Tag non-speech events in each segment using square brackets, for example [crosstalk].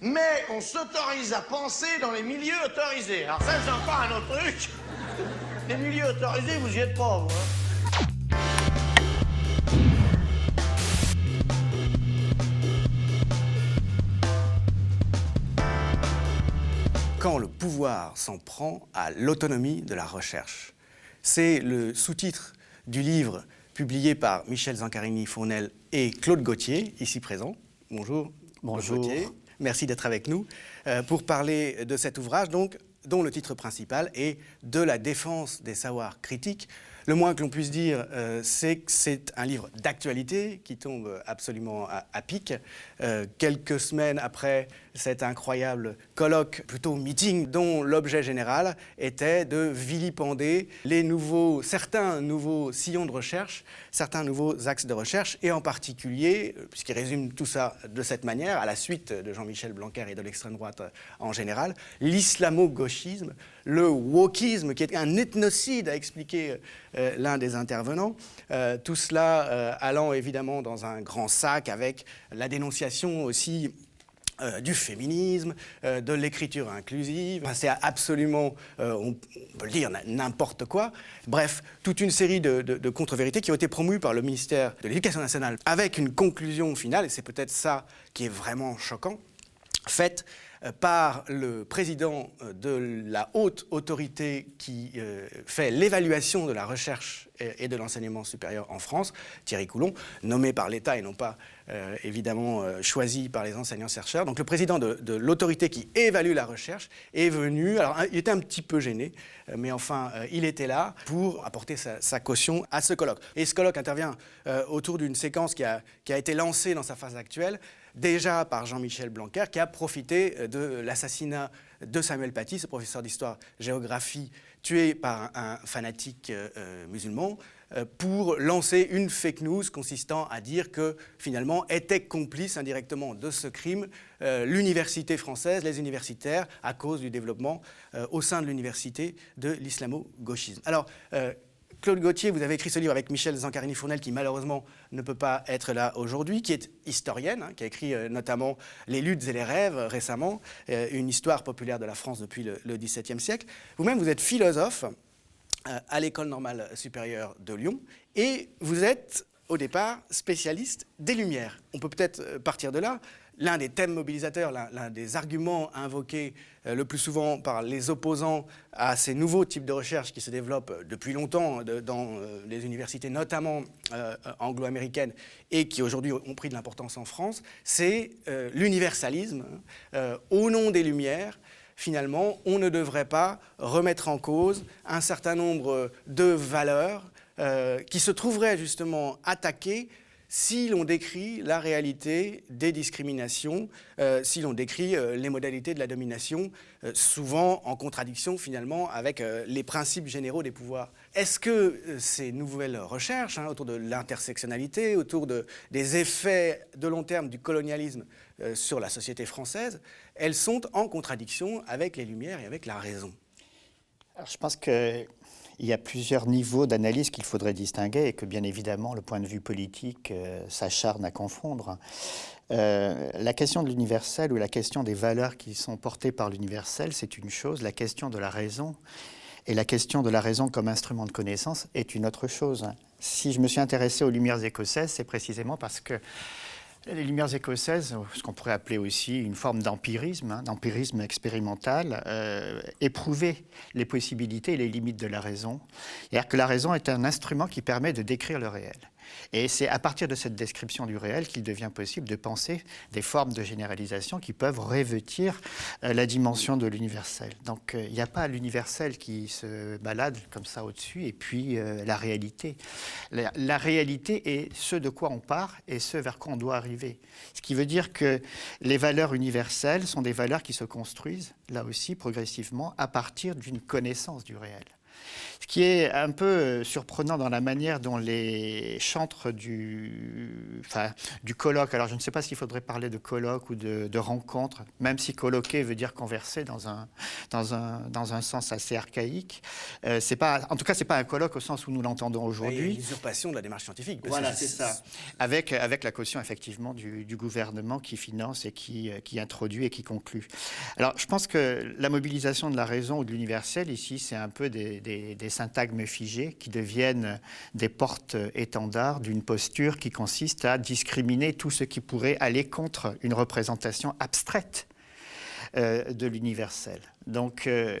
mais on s'autorise à penser dans les milieux autorisés. Alors ça, c'est encore un autre truc. [laughs] Les milieux autorisés, vous y êtes pas, vous. hein. Quand le pouvoir s'en prend à l'autonomie de la recherche. C'est le sous-titre du livre publié par Michel Zancarini-Fournel et Claude Gauthier, ici présent. Bonjour. Bonjour. Claude Gauthier. Merci d'être avec nous euh, pour parler de cet ouvrage, dont le titre principal est De la défense des savoirs critiques. Le moins que l'on puisse dire, euh, c'est que c'est un livre d'actualité qui tombe absolument à, à pic. Euh, quelques semaines après cet incroyable colloque, plutôt meeting, dont l'objet général était de vilipender les nouveaux, certains nouveaux sillons de recherche, certains nouveaux axes de recherche, et en particulier, puisqu'il résume tout ça de cette manière, à la suite de Jean-Michel Blanquer et de l'extrême droite en général, l'islamo-gauchisme, le wokisme, qui est un ethnocide, a expliqué euh, l'un des intervenants. Euh, tout cela euh, allant évidemment dans un grand sac avec la dénonciation aussi euh, du féminisme, euh, de l'écriture inclusive. C'est absolument, euh, on, peut le dire, n'importe quoi. Bref, toute une série de, de- contre-vérités qui ont été promues par le ministère de l'Éducation nationale avec une conclusion finale, et c'est peut-être ça qui est vraiment choquant, faite par le président de la haute autorité qui fait l'évaluation de la recherche et de l'enseignement supérieur en France, Thierry Coulon, nommé par l'État et non pas euh, évidemment euh, choisi par les enseignants-chercheurs. Donc le président de, l'autorité qui évalue la recherche est venu, alors il était un petit peu gêné, euh, mais enfin euh, il était là pour apporter sa, caution à ce colloque. Et ce colloque intervient autour d'une séquence qui a, été lancée dans sa phase actuelle, déjà par Jean-Michel Blanquer, qui a profité de l'assassinat de Samuel Paty, ce professeur d'histoire-géographie tué par un, fanatique musulman, pour lancer une fake news consistant à dire que finalement était complice indirectement de ce crime euh, l'université française, les universitaires, à cause du développement euh, au sein de l'université de l'islamo-gauchisme. Alors, euh, Claude Gauthier, vous avez écrit ce livre avec Michel Zancarini-Fournel, qui malheureusement ne peut pas être là aujourd'hui, qui est historienne, hein, qui a écrit euh, notamment Les luttes et les rêves euh, récemment, euh, une histoire populaire de la France depuis le, le XVIIe siècle. Vous-même, vous êtes philosophe euh, à l'École normale supérieure de Lyon, et vous êtes au départ spécialiste des Lumières. On peut peut-être euh, partir de là. L'un des thèmes mobilisateurs, l'un des arguments invoqués euh, le plus souvent par les opposants à ces nouveaux types de recherche qui se développent euh, depuis longtemps dans euh, les universités, notamment euh, euh, anglo-américaines, et qui aujourd'hui ont pris de l'importance en France, c'est euh, l'universalisme. hein. Euh, au nom des Lumières, finalement, on ne devrait pas remettre en cause un certain nombre de valeurs euh, qui se trouveraient justement attaquées si l'on décrit la réalité des discriminations, euh, si l'on décrit euh, les modalités de la domination, souvent en contradiction finalement avec les principes généraux des pouvoirs. Est-ce que ces nouvelles recherches hein, autour de l'intersectionnalité, autour de- des effets de long terme du colonialisme euh, sur la société française, elles sont en contradiction avec les Lumières et avec la raison je pense qu'il y a plusieurs niveaux d'analyse qu'il faudrait distinguer et que bien évidemment le point de vue politique euh, s'acharne à confondre. Euh, la question de l'universel ou la question des valeurs qui sont portées par l'universel, c'est une chose. La question de la raison et la question de la raison comme instrument de connaissance est une autre chose. Si je me suis intéressé aux Lumières écossaises, c'est précisément parce que les Lumières écossaises, ce qu'on pourrait appeler aussi une forme d'empirisme, hein, d'empirisme expérimental, euh, éprouver les possibilités et les limites de la raison. C'est-à-dire que la raison est un instrument qui permet de décrire le réel. Et c'est à partir de cette description du réel qu'il devient possible de penser des formes de généralisation qui peuvent revêtir euh, la dimension de l'universel. Donc euh, il n'y a pas l'universel qui se balade comme ça au-dessus et puis euh, la réalité. La, la réalité est ce de quoi on part et ce vers quoi on doit arriver. Ce qui veut dire que les valeurs universelles sont des valeurs qui se construisent, là aussi, progressivement, à partir d'une connaissance du réel. Ce qui est un peu euh, surprenant dans la manière dont les chantres du, enfin, du colloque, alors je ne sais pas s'il faudrait parler de colloque ou de, rencontre, même si colloquer veut dire converser dans un, dans un, dans un sens assez archaïque. Euh, c'est pas, en tout cas, ce n'est pas un colloque au sens où nous l'entendons aujourd'hui. L'usurpation de la démarche scientifique. Voilà, c'est ça. Avec, avec la caution effectivement du, du gouvernement qui finance et qui, euh, qui introduit et qui conclut. Alors je pense que la mobilisation de la raison ou de l'universel ici, c'est un peu des, des, des syntagmes figés qui deviennent des portes-étendards d'une posture qui consiste à discriminer tout ce qui pourrait aller contre une représentation abstraite euh, de l'universel. Donc, euh,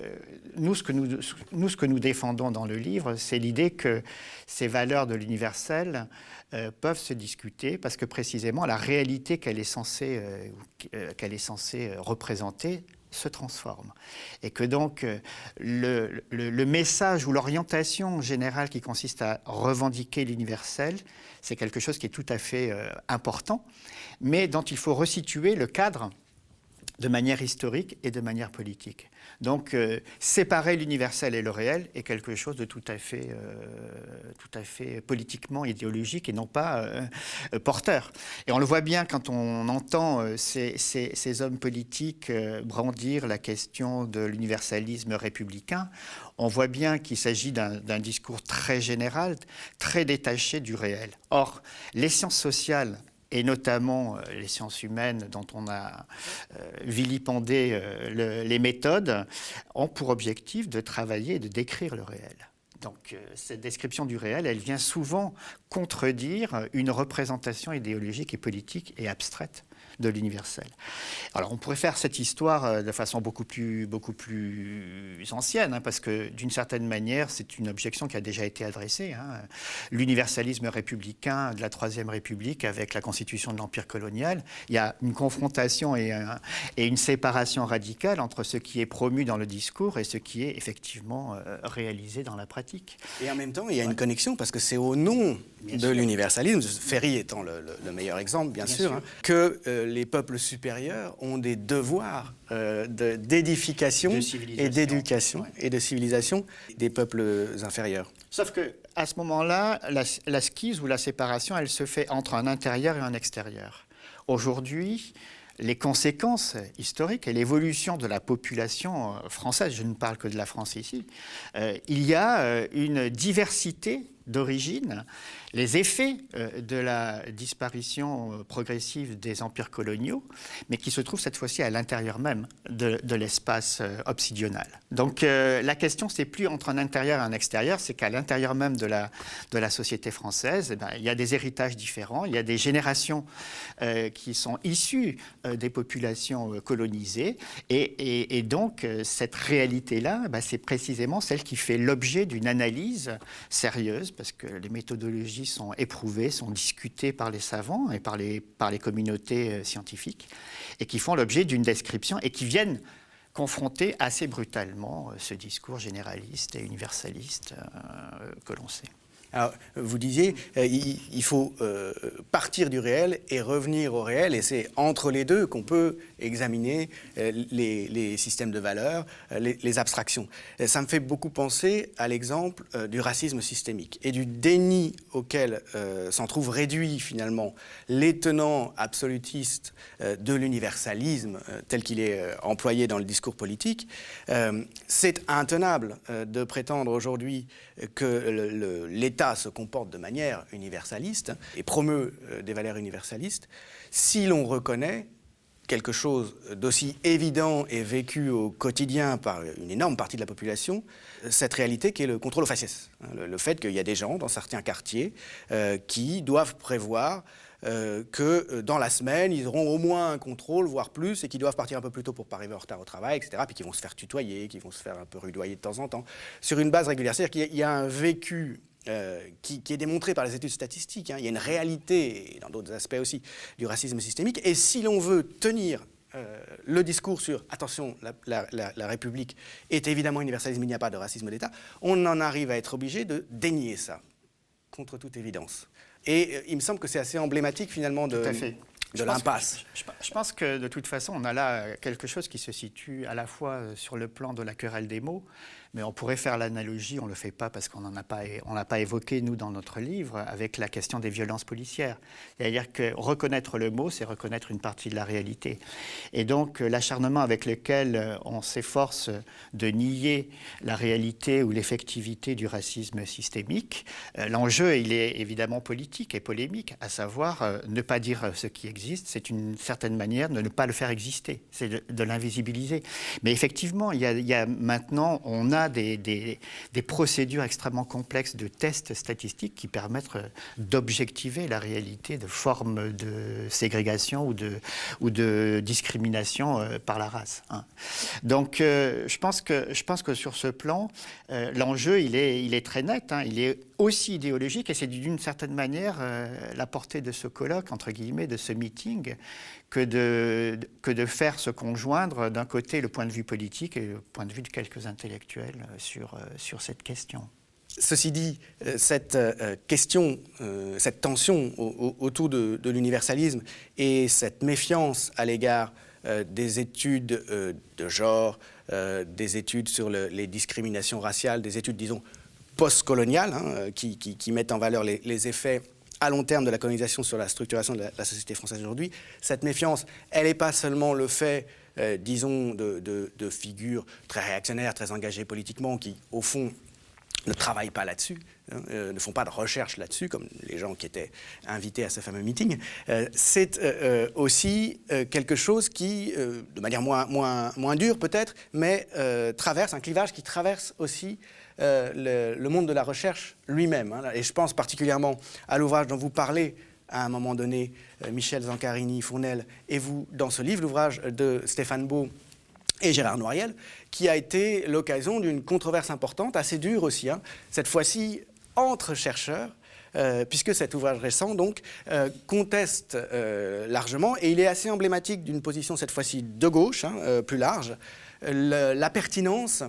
nous, ce que nous, défendons dans le livre, c'est l'idée que ces valeurs de l'universel euh, peuvent se discuter parce que précisément la réalité qu'elle est qu'elle est censée représenter se transforme. Et que donc le, le, message ou l'orientation générale qui consiste à revendiquer l'universel, c'est quelque chose qui est tout à fait important, mais dont il faut resituer le cadre de manière historique et de manière politique. Donc, euh, séparer l'universel et le réel est quelque chose de tout à fait, euh, tout à fait politiquement idéologique et non pas euh, porteur. Et on le voit bien quand on entend ces, ces, hommes politiques brandir la question de l'universalisme républicain. On voit bien qu'il s'agit d'un discours très général, très détaché du réel. Or, les sciences sociales et notamment euh, les sciences humaines dont on a euh, vilipendé euh, les méthodes, ont pour objectif de travailler et de décrire le réel. Donc cette description du réel, elle vient souvent contredire une représentation idéologique et politique et abstraite de l'universel. Alors on pourrait faire cette histoire euh, de façon beaucoup plus, beaucoup plus ancienne, hein, parce que d'une certaine manière, c'est une objection qui a déjà été adressée. Hein. L'universalisme républicain de la Troisième République avec la constitution de l'Empire colonial, il y a une confrontation et, et, une séparation radicale entre ce qui est promu dans le discours et ce qui est effectivement euh, réalisé dans la pratique. Et en même temps, il y a une connexion, parce que c'est au nom de l'universalisme, Ferry étant le, meilleur exemple, bien, sûr, hein, que euh, les peuples supérieurs ont des devoirs euh, d'édification et d'éducation et de civilisation des peuples inférieurs. Sauf que à ce moment-là, la, la skise ou la séparation, elle se fait entre un intérieur et un extérieur. Aujourd'hui, les conséquences historiques et l'évolution de la population euh, française, je ne parle que de la France ici, il y a une diversité d'origine les effets euh, de la disparition euh, progressive des empires coloniaux, mais qui se trouvent cette fois-ci à l'intérieur même de, l'espace euh, obsidional. Donc la question, c'est plus entre un intérieur et un extérieur, c'est qu'à l'intérieur même de la, société française, eh ben, il y a des héritages différents, il y a des générations qui sont issues des populations colonisées, et, donc cette réalité-là, ben, c'est précisément celle qui fait l'objet d'une analyse sérieuse, parce que les méthodologies sont éprouvées, sont discutées par les savants et par les, communautés euh, scientifiques, et qui font l'objet d'une description et qui viennent confronter assez brutalement euh, ce discours généraliste et universaliste euh, que l'on sait. Vous disiez, euh, il, faut euh, partir du réel et revenir au réel, et c'est entre les deux qu'on peut examiner euh, les, systèmes de valeurs, les, abstractions. ça me fait beaucoup penser à l'exemple du racisme systémique et du déni auquel s'en trouve réduit finalement les tenants absolutistes de l'universalisme tel qu'il est employé dans le discours politique. c'est intenable de prétendre aujourd'hui que l'État se comporte de manière universaliste et promeut euh, des valeurs universalistes, si l'on reconnaît quelque chose d'aussi évident et vécu au quotidien par une énorme partie de la population, cette réalité qui est le contrôle aux faciès. Hein, le, fait qu'il y a des gens dans certains quartiers euh, qui doivent prévoir euh, que dans la semaine, ils auront au moins un contrôle, voire plus, et qu'ils doivent partir un peu plus tôt pour pas arriver en retard au travail, etc. Puis qu'ils vont se faire tutoyer, qu'ils vont se faire un peu rudoyer de temps en temps, sur une base régulière. C'est-à-dire qu'il y a un vécu euh, qui, est démontré par les études statistiques. Hein. Il y a une réalité, et dans d'autres aspects aussi, du racisme systémique. Et si l'on veut tenir le discours sur attention, la, la, République est évidemment universalisme, il n'y a pas de racisme d'État, on en arrive à être obligé de dénier ça, contre toute évidence. Et euh, il me semble que c'est assez emblématique finalement de, de l'impasse. Je, pense que de toute façon, on a là quelque chose qui se situe à la fois sur le plan de la querelle des mots, mais on pourrait faire l'analogie, on ne le fait pas parce qu'on n'en a pas, on l'a pas évoqué, nous, dans notre livre, avec la question des violences policières. C'est-à-dire que reconnaître le mot, c'est reconnaître une partie de la réalité. Et donc, euh, l'acharnement avec lequel euh, on s'efforce de nier la réalité ou l'effectivité du racisme systémique, euh, l'enjeu, il est évidemment politique et polémique, à savoir ne pas dire ce qui existe, c'est une certaine manière de ne pas le faire exister, c'est de, l'invisibiliser. Mais effectivement, il y, a, maintenant, on a des, procédures extrêmement complexes de tests statistiques qui permettent d'objectiver la réalité de formes de ségrégation ou de, discrimination euh, par la race. Hein. Donc euh, je, pense que, sur ce plan, euh, l'enjeu, il est, très net. Hein. Aussi idéologique et c'est d'une certaine manière la portée de ce colloque, entre guillemets, de ce meeting, que de, que de faire se conjoindre d'un côté le point de vue politique et le point de vue de quelques intellectuels euh, sur, euh, sur cette question. Ceci dit, euh, cette question, cette tension autour de, l'universalisme et cette méfiance à l'égard des études de genre, des études sur les discriminations raciales, des études, disons, postcoloniales, hein, qui, qui, mettent en valeur les, les effets à long terme de la colonisation sur la structuration de la, société française aujourd'hui, cette méfiance, elle n'est pas seulement le fait, euh, disons, de, figures très réactionnaires, très engagées politiquement, qui, au fond, ne travaillent pas là-dessus, euh, ne font pas de recherche là-dessus, comme les gens qui étaient invités à ce fameux meeting. Euh, c'est aussi quelque chose qui, de manière moins, moins, moins dure peut-être, mais traverse, un clivage qui traverse aussi euh, le, monde de la recherche lui-même. Hein. et je pense particulièrement à l'ouvrage dont vous parlez à un moment donné, euh, Michel Zancarini, Fournel, et vous, dans ce livre, l'ouvrage de Stéphane Beau et Gérard Noiriel, qui a été l'occasion d'une controverse importante, assez dure aussi, hein. cette fois-ci entre chercheurs, euh, puisque cet ouvrage récent donc conteste largement, et il est assez emblématique d'une position cette fois-ci de gauche, hein, plus large, la pertinence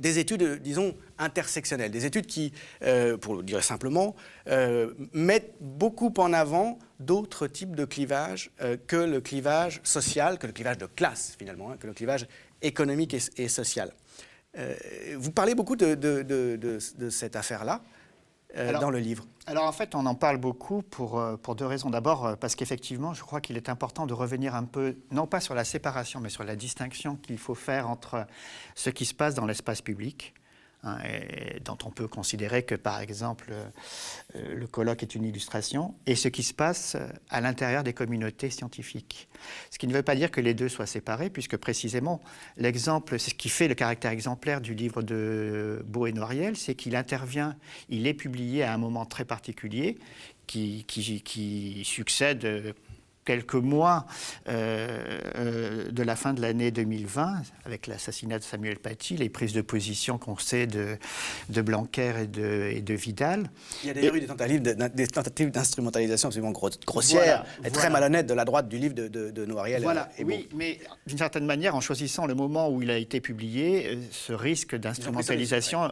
des études, disons, intersectionnelles, des études qui, euh, pour le dire simplement, euh, mettent beaucoup en avant d'autres types de clivages euh, que le clivage social, que le clivage de classe finalement, hein, que le clivage économique et, social. vous parlez beaucoup de cette affaire-là. Euh, dans le livre Alors en fait, on en parle beaucoup pour, euh, pour deux raisons. D'abord, euh, parce qu'effectivement, je crois qu'il est important de revenir un peu, non pas sur la séparation, mais sur la distinction qu'il faut faire entre ce qui se passe dans l'espace public Hein, dont on peut considérer que, par exemple, euh, le colloque est une illustration, et ce qui se passe euh, à l'intérieur des communautés scientifiques. Ce qui ne veut pas dire que les deux soient séparés, puisque précisément, l'exemple, c'est ce qui fait le caractère exemplaire du livre de Beau et Noiriel, c'est qu'il intervient, il est publié à un moment très particulier, qui, succède quelques mois euh, euh, de la fin de l'année 2020, avec l'assassinat de Samuel Paty, les prises de position qu'on sait de, de Blanquer et de, et de, Vidal. Il y a d'ailleurs eu des tentatives d'instrumentalisation absolument grossières et très malhonnêtes de la droite du livre de, de, Noiriel. Voilà, oui, mais d'une certaine manière, en choisissant le moment où il a été publié, euh, ce risque d'instrumentalisation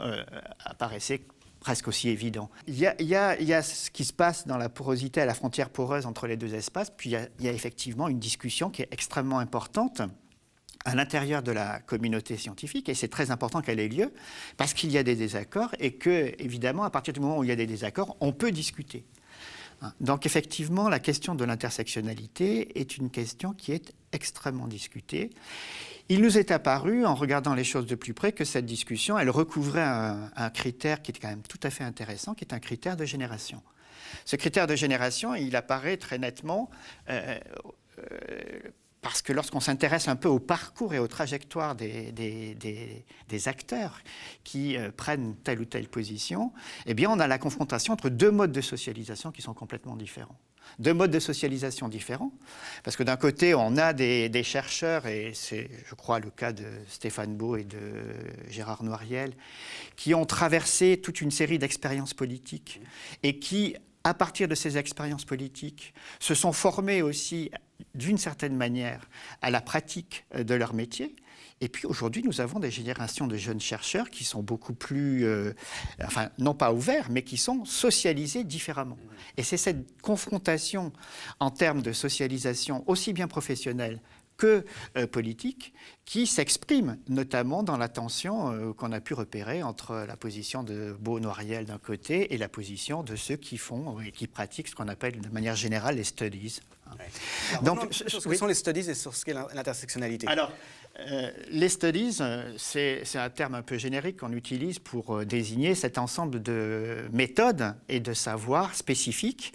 apparaissait presque aussi évident. Il y, a, ce qui se passe dans la porosité à la frontière poreuse entre les deux espaces, puis il y a, effectivement une discussion qui est extrêmement importante à l'intérieur de la communauté scientifique, et c'est très important qu'elle ait lieu, parce qu'il y a des désaccords, et que, évidemment, à partir du moment où il y a des désaccords, on peut discuter. Donc effectivement, la question de l'intersectionnalité est une question qui est extrêmement discutée. Il nous est apparu, en regardant les choses de plus près, que cette discussion, elle recouvrait un, critère qui est quand même tout à fait intéressant, qui est un critère de génération. Ce critère de génération, il apparaît très nettement euh, euh, parce que lorsqu'on s'intéresse un peu au parcours et aux trajectoires des, acteurs qui euh, prennent telle ou telle position, eh bien, on a la confrontation entre deux modes de socialisation qui sont complètement différents deux modes de socialisation différents. Parce que d'un côté, on a des, chercheurs, et c'est, je crois, le cas de Stéphane Beau et de Gérard Noiriel, qui ont traversé toute une série d'expériences politiques et qui, à partir de ces expériences politiques, se sont formés aussi, d'une certaine manière, à la pratique de leur métier Et puis aujourd'hui, nous avons des générations de jeunes chercheurs qui sont beaucoup plus, euh, enfin, non pas ouverts, mais qui sont socialisés différemment. Et c'est cette confrontation en termes de socialisation, aussi bien professionnelle que euh, politique, qui s'exprime notamment dans la tension euh, qu'on a pu repérer entre la position de Beau Noiriel d'un côté et la position de ceux qui font et qui pratiquent ce qu'on appelle de manière générale les studies. Donc, sur ce que sont les studies et sur ce qu'est l'intersectionnalité. Alors, euh, les studies, c'est un terme un peu générique qu'on utilise pour désigner cet ensemble de méthodes et de savoirs spécifiques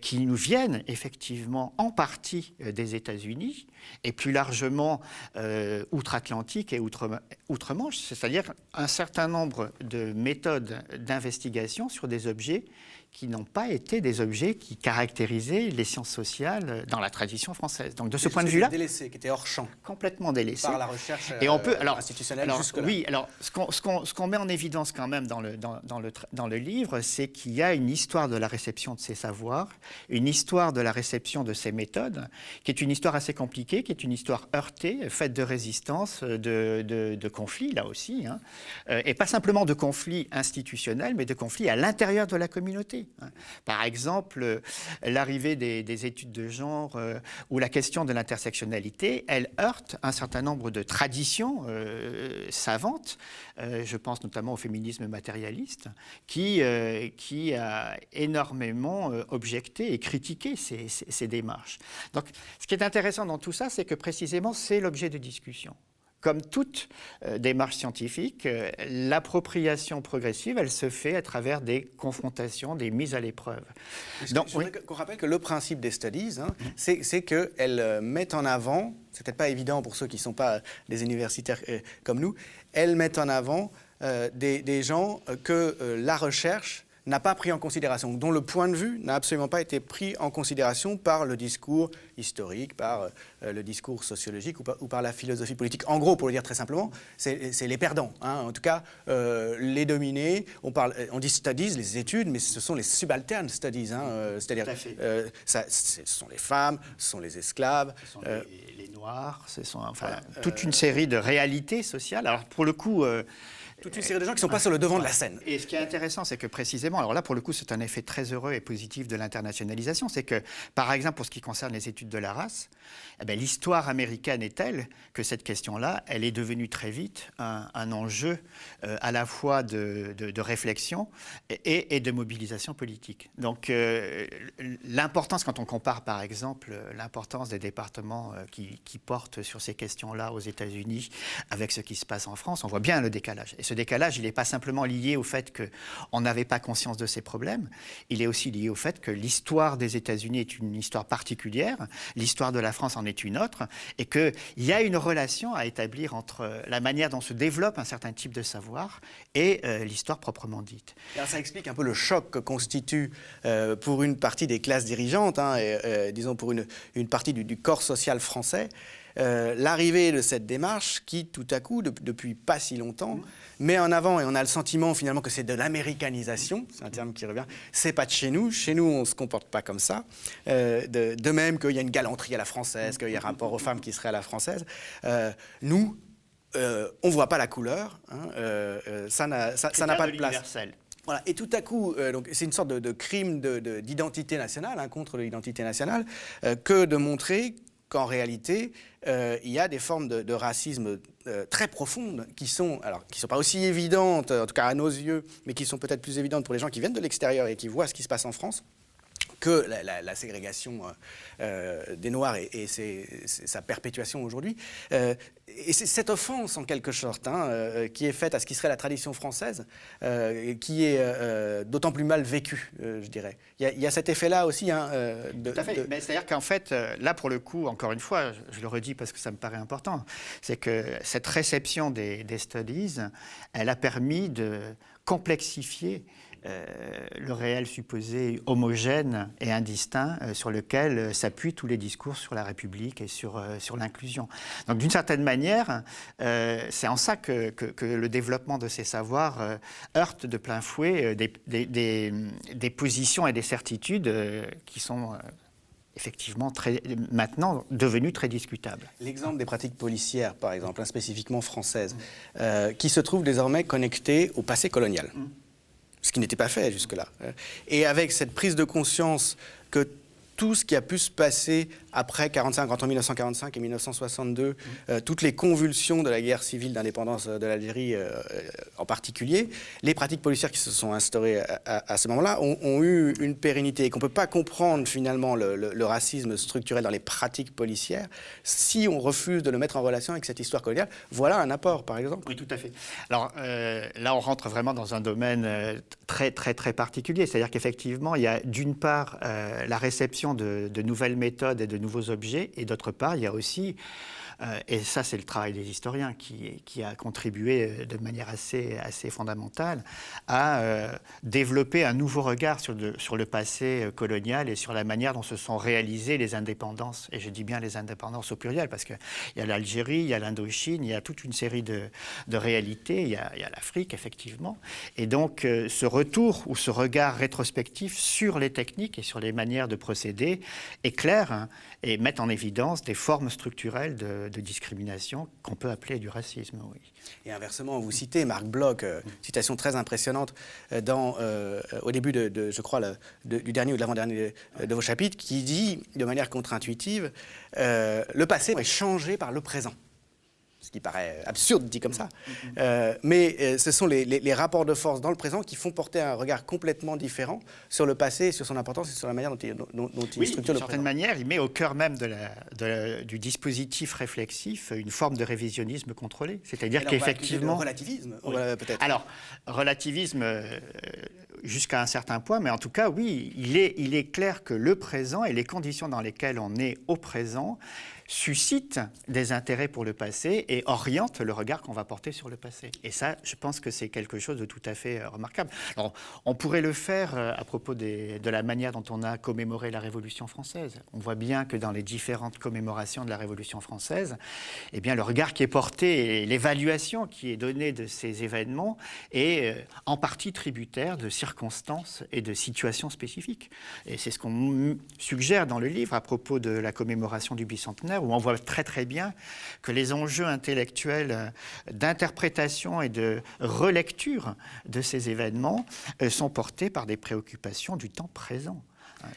qui nous viennent effectivement en partie des États-Unis et plus largement euh, outre-Atlantique et outre-Manche, c'est-à-dire un certain nombre de méthodes d'investigation sur des objets qui n'ont pas été des objets qui caractérisaient les sciences sociales dans la tradition française. Donc de ce point de vue-là, délaissé, qui était hors champ, complètement délaissé par la recherche et on peut, alors, institutionnelle. Alors, oui, alors ce qu'on met en évidence quand même dans le, dans, dans le, dans le livre, c'est qu'il y a une histoire de la réception de ces savoirs, une histoire de la réception de ces méthodes, qui est une histoire assez compliquée, qui est une histoire heurtée, faite de résistance, de, de, conflits là aussi, hein, euh, et pas simplement de conflits institutionnels, mais de conflits à l'intérieur de la communauté. Hein. Par exemple, euh, l'arrivée des, études de genre euh, ou la question de l'intersectionnalité, elle heurte un certain nombre de traditions savantes. je pense notamment au féminisme matérialiste, qui, qui a énormément objecté et critiqué ces, ces démarches. Donc, ce qui est intéressant dans tout ça, c'est que précisément, c'est l'objet de discussion. Comme toute euh, démarche scientifique, euh, l'appropriation progressive, elle se fait à travers des confrontations, des mises à l'épreuve. Donc, je qu'on rappelle que le principe des studies, hein, c'est qu'elles euh, mettent en avant, c'est peut-être pas évident pour ceux qui ne sont pas des universitaires comme nous, elles mettent en avant des, des, gens que la recherche n'a pas pris en considération, dont le point de vue n'a absolument pas été pris en considération par le discours historique, par euh, le discours sociologique ou par, la philosophie politique. En gros, pour le dire très simplement, c'est les perdants. Hein. En tout cas, euh, les dominés, on, parle, on dit studies, les études, mais ce sont les subalternes studies. Hein, euh, C'est-à-dire, ce sont les femmes, ce sont les esclaves. Ce sont les, Noirs, ce sont enfin, toute une série de réalités sociales. Alors, pour le coup toute une série de gens qui ne sont pas sur le devant de la scène. Et ce qui est intéressant, c'est que précisément, alors là, pour le coup, c'est un effet très heureux et positif de l'internationalisation, c'est que, par exemple, pour ce qui concerne les études de la race, eh ben, l'histoire américaine est telle que cette question-là, elle est devenue très vite un, enjeu euh, à la fois de, réflexion et, de mobilisation politique. Donc, euh, l'importance, quand on compare, par exemple, l'importance des départements euh, qui, qui, portent sur ces questions-là aux États-Unis avec ce qui se passe en France, on voit bien le décalage ce décalage, il n'est pas simplement lié au fait qu'on n'avait pas conscience de ces problèmes, il est aussi lié au fait que l'histoire des États-Unis est une histoire particulière, l'histoire de la France en est une autre, et qu'il y a une relation à établir entre la manière dont se développe un certain type de savoir et euh, l'histoire proprement dite. Ça explique un peu le choc que constitue euh, pour une partie des classes dirigeantes, hein, euh, disons pour une, partie du, corps social français, l'arrivée de cette démarche qui, tout à coup, depuis pas si longtemps, met en avant, et on a le sentiment finalement que c'est de l'américanisation, c'est un terme qui revient, c'est pas de chez nous, chez nous on ne se comporte pas comme ça, euh, de, même qu'il y a une galanterie à la française, qu'il y a un rapport aux femmes qui serait à la française, euh, nous, euh, on ne voit pas la couleur, hein, ça n'a pas de, place. Voilà. Et tout à coup, c'est une sorte de, crime d'identité nationale, hein, contre l'identité nationale, que de montrer qu'en réalité, euh, il y a des formes de, racisme euh, très profondes qui sont, alors, qui sont pas aussi évidentes, en tout cas à nos yeux, mais qui sont peut-être plus évidentes pour les gens qui viennent de l'extérieur et qui voient ce qui se passe en France que la, ségrégation euh, des Noirs et, sa perpétuation aujourd'hui. Euh, et c'est cette offense, en quelque sorte, hein, euh, qui est faite à ce qui serait la tradition française, qui est d'autant plus mal vécue, je dirais. Il y, a cet effet-là aussi. Hein, Tout à fait. C'est-à-dire qu'en fait, là, pour le coup, encore une fois, je, le redis parce que ça me paraît important, c'est que cette réception des, des studies, elle a permis de complexifier euh, le réel supposé homogène et indistinct euh, sur lequel euh, s'appuient tous les discours sur la République et sur, sur l'inclusion. Donc d'une certaine manière, c'est en ça que, que, le développement de ces savoirs heurte de plein fouet des, des, des, des, positions et des certitudes qui sont effectivement très, maintenant devenu très discutable. L'exemple des pratiques policières, par exemple, hein, spécifiquement françaises, euh, qui se trouvent désormais connectées au passé colonial, ce qui n'était pas fait jusque-là. Et avec cette prise de conscience que tout ce qui a pu se passer après 45, entre 1945 et 1962, euh, toutes les convulsions de la guerre civile d'indépendance de l'Algérie euh, en particulier, les pratiques policières qui se sont instaurées à, ce moment-là ont, eu une pérennité et qu'on ne peut pas comprendre finalement le, racisme structurel dans les pratiques policières si on refuse de le mettre en relation avec cette histoire coloniale. Voilà un apport, par exemple. Oui, tout à fait. Alors euh, là, on rentre vraiment dans un domaine très, très, très particulier. C'est-à-dire qu'effectivement, il y a d'une part la réception de, nouvelles méthodes et de nouveaux objets, et d'autre part, il y a aussi euh, et ça, c'est le travail des historiens qui, a contribué euh, de manière assez, fondamentale à euh, développer un nouveau regard sur le, passé colonial et sur la manière dont se sont réalisées les indépendances. Et je dis bien les indépendances au pluriel, parce qu'il y a l'Algérie, il y a l'Indochine, il y a toute une série de, réalités, il y a, l'Afrique, effectivement. Et donc, ce retour ou ce regard rétrospectif sur les techniques et sur les manières de procéder éclaire hein, et met en évidence des formes structurelles de, de discrimination qu'on peut appeler du racisme, oui. Et inversement, vous citez Marc Bloch, euh, citation très impressionnante euh, dans, euh, au début de, je crois, du dernier ou de l'avant-dernier de vos chapitres, qui dit de manière contre-intuitive, le passé est changé par le présent ce qui paraît absurde dit comme ça. Euh, mais euh, ce sont les, rapports de force dans le présent qui font porter un regard complètement différent sur le passé, sur son importance et sur la manière dont il, dont, il structure le présent. certaine manière, il met au cœur même de la, du dispositif réflexif une forme de révisionnisme contrôlé. C'est-à-dire qu'effectivement... Relativisme, peut-être. Alors, relativisme euh, jusqu'à un certain point, mais en tout cas, oui, il est, il est clair que le présent et les conditions dans lesquelles on est au présent suscite des intérêts pour le passé et oriente le regard qu'on va porter sur le passé. Et ça, je pense que c'est quelque chose de tout à fait euh, remarquable. On pourrait le faire euh, à propos de la manière dont on a commémoré la Révolution française. On voit bien que dans les différentes commémorations de la Révolution française, eh bien, le regard qui est porté et l'évaluation qui est donnée de ces événements est euh, en partie tributaire de circonstances et de situations spécifiques. Et c'est ce qu'on suggère dans le livre à propos de la commémoration du bicentenaire où on voit très très bien que les enjeux intellectuels euh, d'interprétation et de relecture de ces événements euh, sont portés par des préoccupations du temps présent.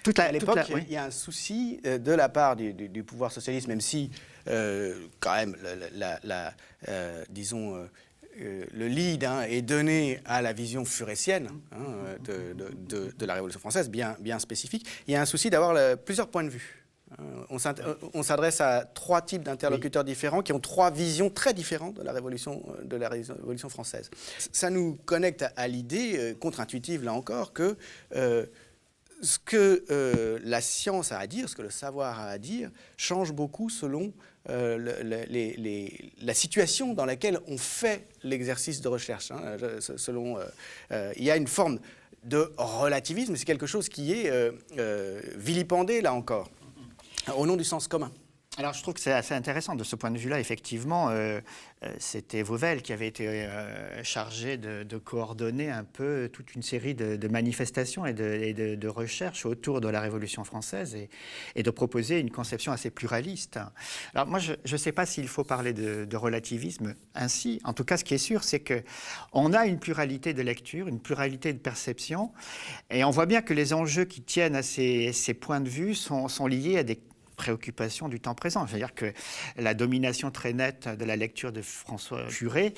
Toute à l'époque, il y a un souci euh, de la part du, pouvoir socialiste, même si, quand même, la, disons, le lead hein, est donné à la vision furétienne hein, de, de, la Révolution française, bien, bien spécifique. Il y a un souci d'avoir plusieurs points de vue. Euh, on s'adresse à trois types d'interlocuteurs différents qui ont trois visions très différentes de la Révolution, euh, de la révolution française. Ça nous connecte à, l'idée, euh, contre-intuitive là encore, que ce que la science a à dire, ce que le savoir a à dire, change beaucoup selon la situation dans laquelle on fait l'exercice de recherche. Hein. selon, il y a une forme de relativisme, c'est quelque chose qui est vilipendé là encore au nom du sens commun. Alors, je trouve que c'est assez intéressant de ce point de vue-là. Effectivement, euh, euh, c'était Vauvel qui avait été euh, chargé de, coordonner un peu toute une série de, manifestations et, de, recherches autour de la Révolution française et, de proposer une conception assez pluraliste. Alors, moi, je ne sais pas s'il faut parler de, relativisme ainsi. En tout cas, ce qui est sûr, c'est qu'on a une pluralité de lecture, une pluralité de perception, et on voit bien que les enjeux qui tiennent à ces, points de vue sont, sont liés à des préoccupation du temps présent. C'est-à-dire que la domination très nette de la lecture de François Furet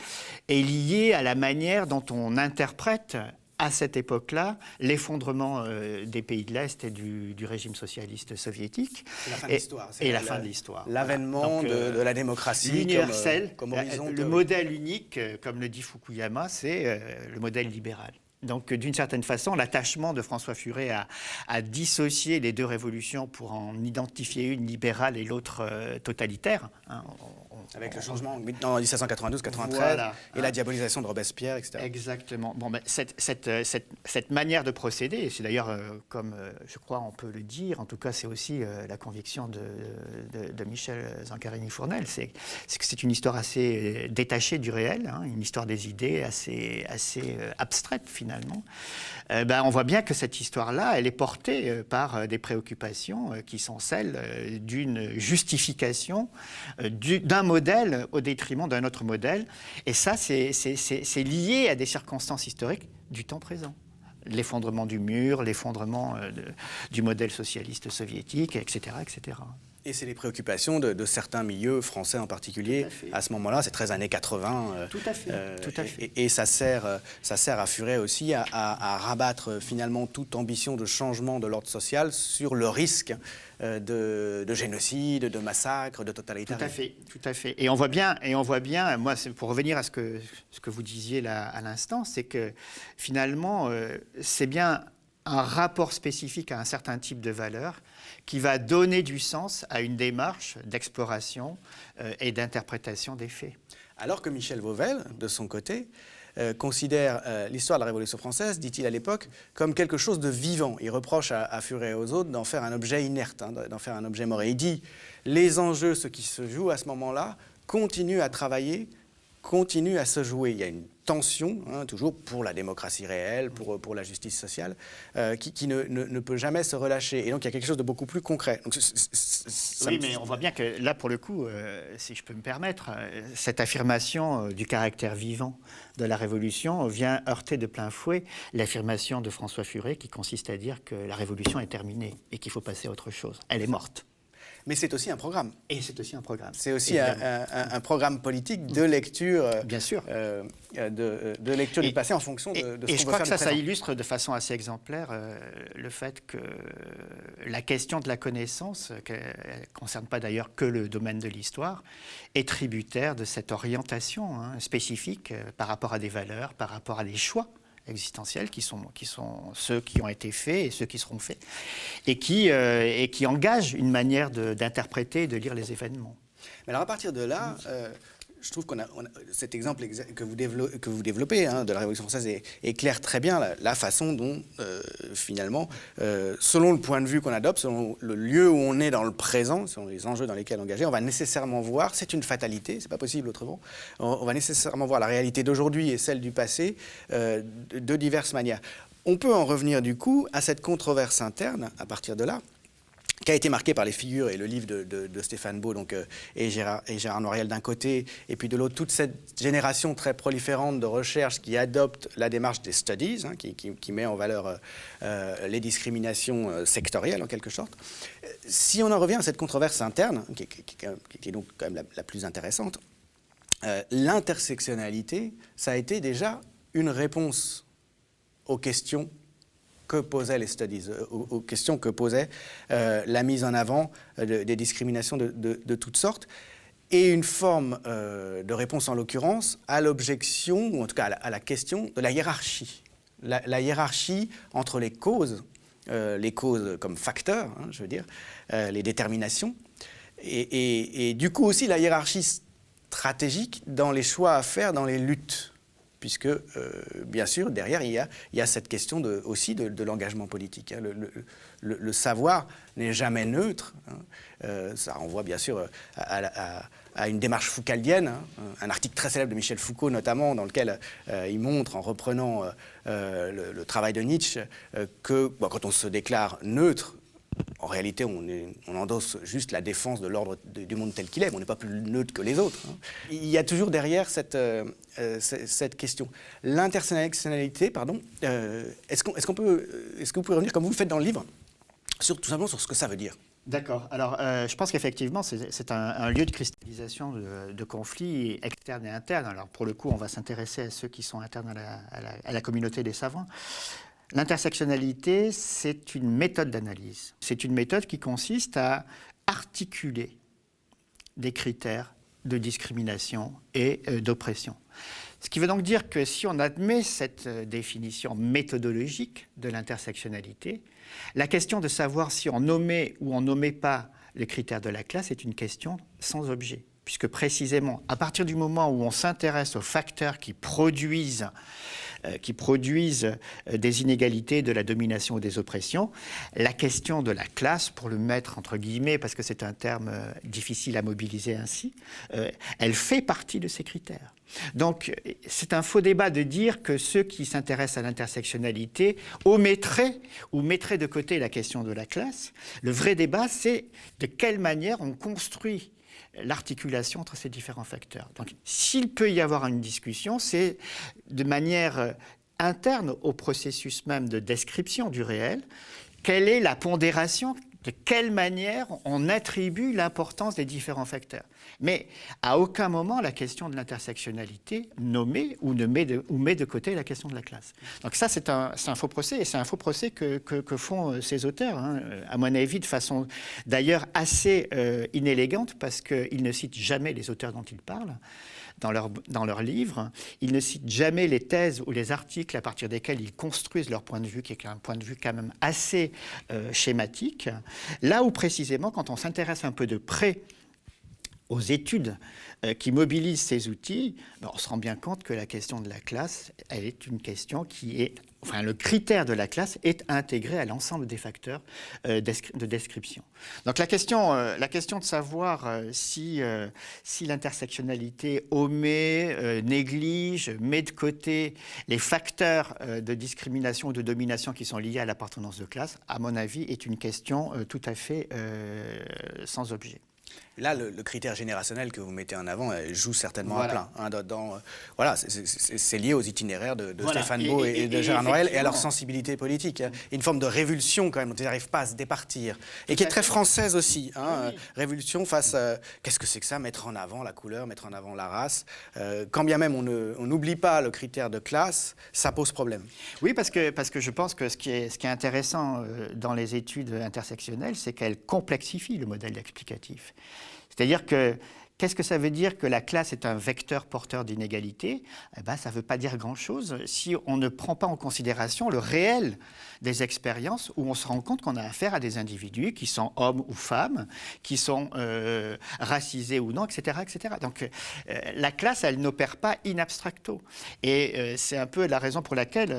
est liée à la manière dont on interprète à cette époque-là, l'effondrement euh, des pays de l'Est et du, régime socialiste soviétique. Et la fin de l'histoire. Et la, fin de l'histoire. L'avènement de, euh, la démocratie. Universel. Comme, le modèle unique, euh, comme le dit Fukuyama, c'est le modèle libéral. Donc, d'une certaine façon, l'attachement de François Furet à, dissocier les deux révolutions pour en identifier une libérale et l'autre euh, totalitaire. Hein, avec le changement en 1792-93 et la diabolisation de Robespierre, etc. Exactement. Bon, ben, cette, cette, euh, cette, cette, manière de procéder, c'est d'ailleurs, euh, comme euh, je crois on peut le dire, en tout cas c'est aussi la conviction de, de, Michel Zancarini-Fournel, c'est que c'est une histoire assez détachée du réel, hein, une histoire des idées assez, assez abstraite finalement euh, ben, on voit bien que cette histoire-là, elle est portée euh, par des préoccupations qui sont celles d'une justification d'un modèle au détriment d'un autre modèle. Et ça, c'est lié à des circonstances historiques du temps présent l'effondrement du mur, l'effondrement du modèle socialiste soviétique, etc. etc. Et c'est les préoccupations de, certains milieux français en particulier. À, ce moment-là, c'est 13 années 80. Euh, tout à fait. Euh, tout à fait. Et, ça, sert, euh, ça sert à Furet aussi à, rabattre finalement toute ambition de changement de l'ordre social sur le risque de, génocide, de massacre, de totalitarisme. Tout à fait, tout à fait. Et on voit bien, et on voit bien moi, pour revenir à ce que, ce que vous disiez là à l'instant, c'est que finalement, c'est bien un rapport spécifique à un certain type de valeur qui va donner du sens à une démarche d'exploration euh, et d'interprétation des faits. Alors que Michel Vauvel, de son côté, euh, considère euh, l'histoire de la Révolution française, dit-il à l'époque, comme quelque chose de vivant. Il reproche à, Furet et aux autres d'en faire un objet inerte, hein, d'en faire un objet mort. Et il dit, les enjeux, ce qui se joue à ce moment-là, continuent à travailler, continuent à se jouer. Il y a une tension, hein, toujours pour la démocratie réelle, pour, pour la justice sociale, euh, qui, qui ne, ne, peut jamais se relâcher. Et donc il y a quelque chose de beaucoup plus concret. Donc, oui, mais on voit bien que là, pour le coup, euh, si je peux me permettre, euh, cette affirmation du caractère vivant de la Révolution vient heurter de plein fouet l'affirmation de François Furet qui consiste à dire que la Révolution est terminée et qu'il faut passer à autre chose. Elle est morte mais c'est aussi un programme. Et c'est aussi un programme. C'est aussi un, programme politique de lecture, euh, Bien sûr. Euh, de, de, lecture du passé en fonction de, de ce Et je crois que ça, ça illustre de façon assez exemplaire euh, le fait que la question de la connaissance, qui ne concerne pas d'ailleurs que le domaine de l'histoire, est tributaire de cette orientation hein, spécifique par rapport à des valeurs, par rapport à des choix existentiels qui sont, qui sont ceux qui ont été faits et ceux qui seront faits, et qui, euh, et qui engagent une manière d'interpréter et de lire les événements. Mais alors à partir de là, euh, je trouve qu'on a, cet exemple que vous développez, hein, de la Révolution française éclaire très bien la, façon dont, euh, finalement, euh, selon le point de vue qu'on adopte, selon le lieu où on est dans le présent, selon les enjeux dans lesquels engager, on va nécessairement voir, c'est une fatalité, c'est pas possible autrement, on, va nécessairement voir la réalité d'aujourd'hui et celle du passé euh, de diverses manières. On peut en revenir du coup à cette controverse interne à partir de là qui a été marqué par les figures et le livre de, Stéphane Beau donc, euh, et, Gérard, et Noiriel d'un côté, et puis de l'autre, toute cette génération très proliférante de recherche qui adopte la démarche des studies, hein, qui, met en valeur euh, euh, les discriminations sectorielles en quelque sorte. Si on en revient à cette controverse interne, qui, est donc quand même la plus intéressante, l'intersectionnalité, ça a été déjà une réponse aux questions que posaient les studies, euh, aux, questions que posait euh, la mise en avant euh, des discriminations de, toutes sortes, et une forme de réponse en l'occurrence à l'objection, ou en tout cas à la, question de la hiérarchie. La, hiérarchie entre les causes, les causes comme facteurs, hein, je veux dire, les déterminations, et, et, du coup aussi la hiérarchie stratégique dans les choix à faire, dans les luttes puisque, euh, bien sûr, derrière, il y a, cette question aussi de, l'engagement politique. Hein. Le, savoir n'est jamais neutre. Hein. Euh, ça renvoie, bien sûr, à, une démarche foucaldienne, hein. un article très célèbre de Michel Foucault, notamment, dans lequel euh, il montre, en reprenant le, travail de Nietzsche, que quand on se déclare neutre, en réalité, on, endosse juste la défense de l'ordre du monde tel qu'il est, mais on n'est pas plus neutre que les autres. Hein. Il y a toujours derrière cette, euh, euh, question. L'intersectionnalité, pardon, euh, est-ce qu'on peut, que vous pouvez revenir, comme vous le faites dans le livre, tout simplement sur ce que ça veut dire? D'accord. Alors, je pense qu'effectivement, c'est un, lieu de cristallisation de, conflits externes et internes. Alors, pour le coup, on va s'intéresser à ceux qui sont internes à la communauté des savants. L'intersectionnalité, c'est une méthode d'analyse. C'est une méthode qui consiste à articuler des critères de discrimination et euh, d'oppression. Ce qui veut donc dire que si on admet cette euh, définition méthodologique de l'intersectionnalité, la question de savoir si on nommait ou on nommait pas les critères de la classe est une question sans objet. Puisque précisément, à partir du moment où on s'intéresse aux facteurs qui produisent qui produisent des inégalités, de la domination ou des oppressions. La question de la classe, pour le mettre entre guillemets, parce que c'est un terme difficile à mobiliser ainsi, elle fait partie de ces critères. Donc c'est un faux débat de dire que ceux qui s'intéressent à l'intersectionnalité omettraient ou mettraient de côté la question de la classe. Le vrai débat, c'est de quelle manière on construit l'articulation entre ces différents facteurs. Donc s'il peut y avoir une discussion, c'est de manière euh, interne au processus même de description du réel, quelle est la pondération de quelle manière on attribue l'importance des différents facteurs. Mais à aucun moment la question de l'intersectionnalité nommée ou, ne met de, côté la question de la classe. Donc ça, c'est un, faux procès, et c'est un faux procès que, que, font euh, ces auteurs, hein, à mon avis, de façon d'ailleurs assez euh, inélégante, parce qu'ils ne citent jamais les auteurs dont ils parlent dans leurs dans leur livres. Ils ne citent jamais les thèses ou les articles à partir desquels ils construisent leur point de vue, qui est un point de vue quand même assez euh, schématique. Là où précisément, quand on s'intéresse un peu de près aux études euh, qui mobilisent ces outils, ben, on se rend bien compte que la question de la classe, elle est une question qui est, enfin, le critère de la classe est intégré à l'ensemble des facteurs euh, de description. Donc la question, euh, la question de savoir si, si l'intersectionnalité omet, néglige, met de côté les facteurs de discrimination ou de domination qui sont liés à l'appartenance de classe, à mon avis, est une question tout à fait sans objet. Là, le, critère générationnel que vous mettez en avant joue certainement à plein. Hein, dans, voilà, c'est lié aux itinéraires de, Stéphane Beau et, de Gérard Noël et à leur sensibilité politique. Hein. Une forme de révulsion quand même dont ils n'arrivent pas à se départir. Et qui est très française aussi. Hein, révulsion face à... Qu'est-ce que c'est que ça Mettre en avant la couleur, mettre en avant la race. Euh, quand bien même on n'oublie pas le critère de classe, ça pose problème. Oui, parce que, parce que je pense que ce qui est, ce qui est intéressant euh, dans les études intersectionnelles, c'est qu'elles complexifient le modèle explicatif. C'est-à-dire que Qu'est-ce que ça veut dire que la classe est un vecteur porteur d'inégalité? Eh ben, Ça ne veut pas dire grand-chose si on ne prend pas en considération le réel des expériences où on se rend compte qu'on a affaire à des individus qui sont hommes ou femmes, qui sont euh, racisés ou non, etc. etc. Donc euh, la classe, elle n'opère pas in abstracto. Et euh, c'est un peu la raison pour laquelle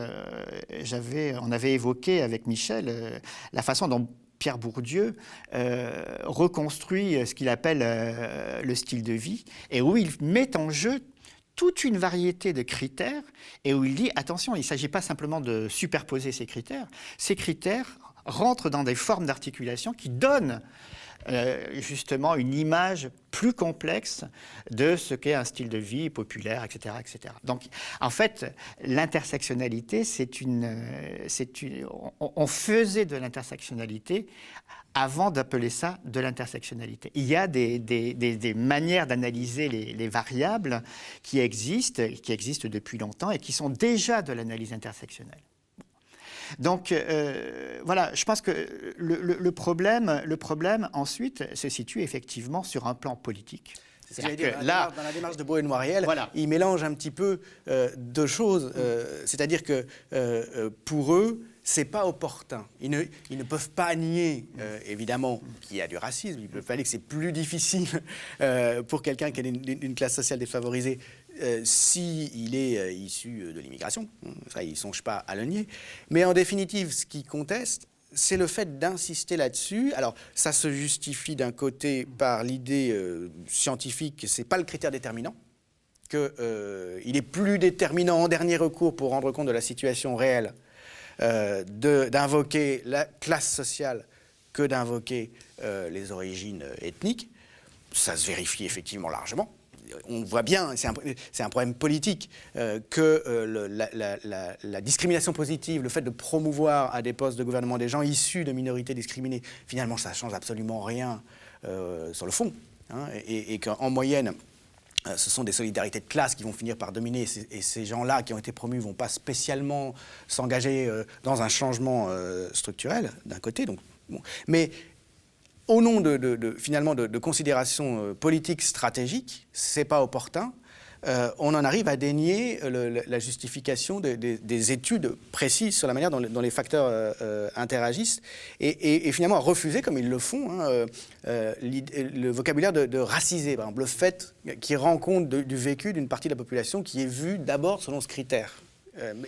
on avait évoqué avec Michel la façon dont Pierre Bourdieu euh, reconstruit ce qu'il appelle euh, le style de vie et où il met en jeu toute une variété de critères et où il dit attention, il ne s'agit pas simplement de superposer ces critères, ces critères rentrent dans des formes d'articulation qui donnent euh, justement une image plus complexe de ce qu'est un style de vie populaire, etc. etc. Donc, en fait, l'intersectionnalité, c'est une, c'est une, on, faisait de l'intersectionnalité avant d'appeler ça de l'intersectionnalité. Il y a des, des, des, manières d'analyser les, variables qui existent, qui existent depuis longtemps et qui sont déjà de l'analyse intersectionnelle. Donc euh, voilà, je pense que le, problème, le problème ensuite se situe effectivement sur un plan politique. C'est ce que là, dans la démarche de Beau et Noiriel, il mélange un petit peu euh, deux choses. Euh, c'est-à-dire que pour eux, c'est pas opportun. Ils ne, ils ne, peuvent pas nier, évidemment, qu'il y a du racisme. Il peut fallait que c'est plus difficile [laughs] pour quelqu'un qui est d'une classe sociale défavorisée euh, s'il est euh, issu euh, de l'immigration, ça, ils ne songent pas à le nier. Mais en définitive, ce qu'ils contestent, c'est le fait d'insister là-dessus. Alors, ça se justifie d'un côté par l'idée scientifique que ce n'est pas le critère déterminant, qu'il est plus déterminant en dernier recours pour rendre compte de la situation réelle d'invoquer la classe sociale que d'invoquer les origines ethniques. Ça se vérifie effectivement largement on voit bien, c'est un, problème politique, euh, que euh, la, discrimination positive, le fait de promouvoir à des postes de gouvernement des gens issus de minorités discriminées, finalement, ça ne change absolument rien euh, sur le fond. Hein, et, qu'en moyenne, ce sont des solidarités de classe qui vont finir par dominer, et ces gens-là qui ont été promus ne vont pas spécialement s'engager dans un changement structurel, d'un côté. Donc, Mais au nom de, finalement de, considérations euh, politiques stratégiques, c'est pas opportun. Euh, on en arrive à dénier euh, la justification des études précises sur la manière dont, les facteurs interagissent et, finalement à refuser, comme ils le font, hein, le vocabulaire de, raciser, le fait qui rend compte du vécu d'une partie de la population qui est vue d'abord selon ce critère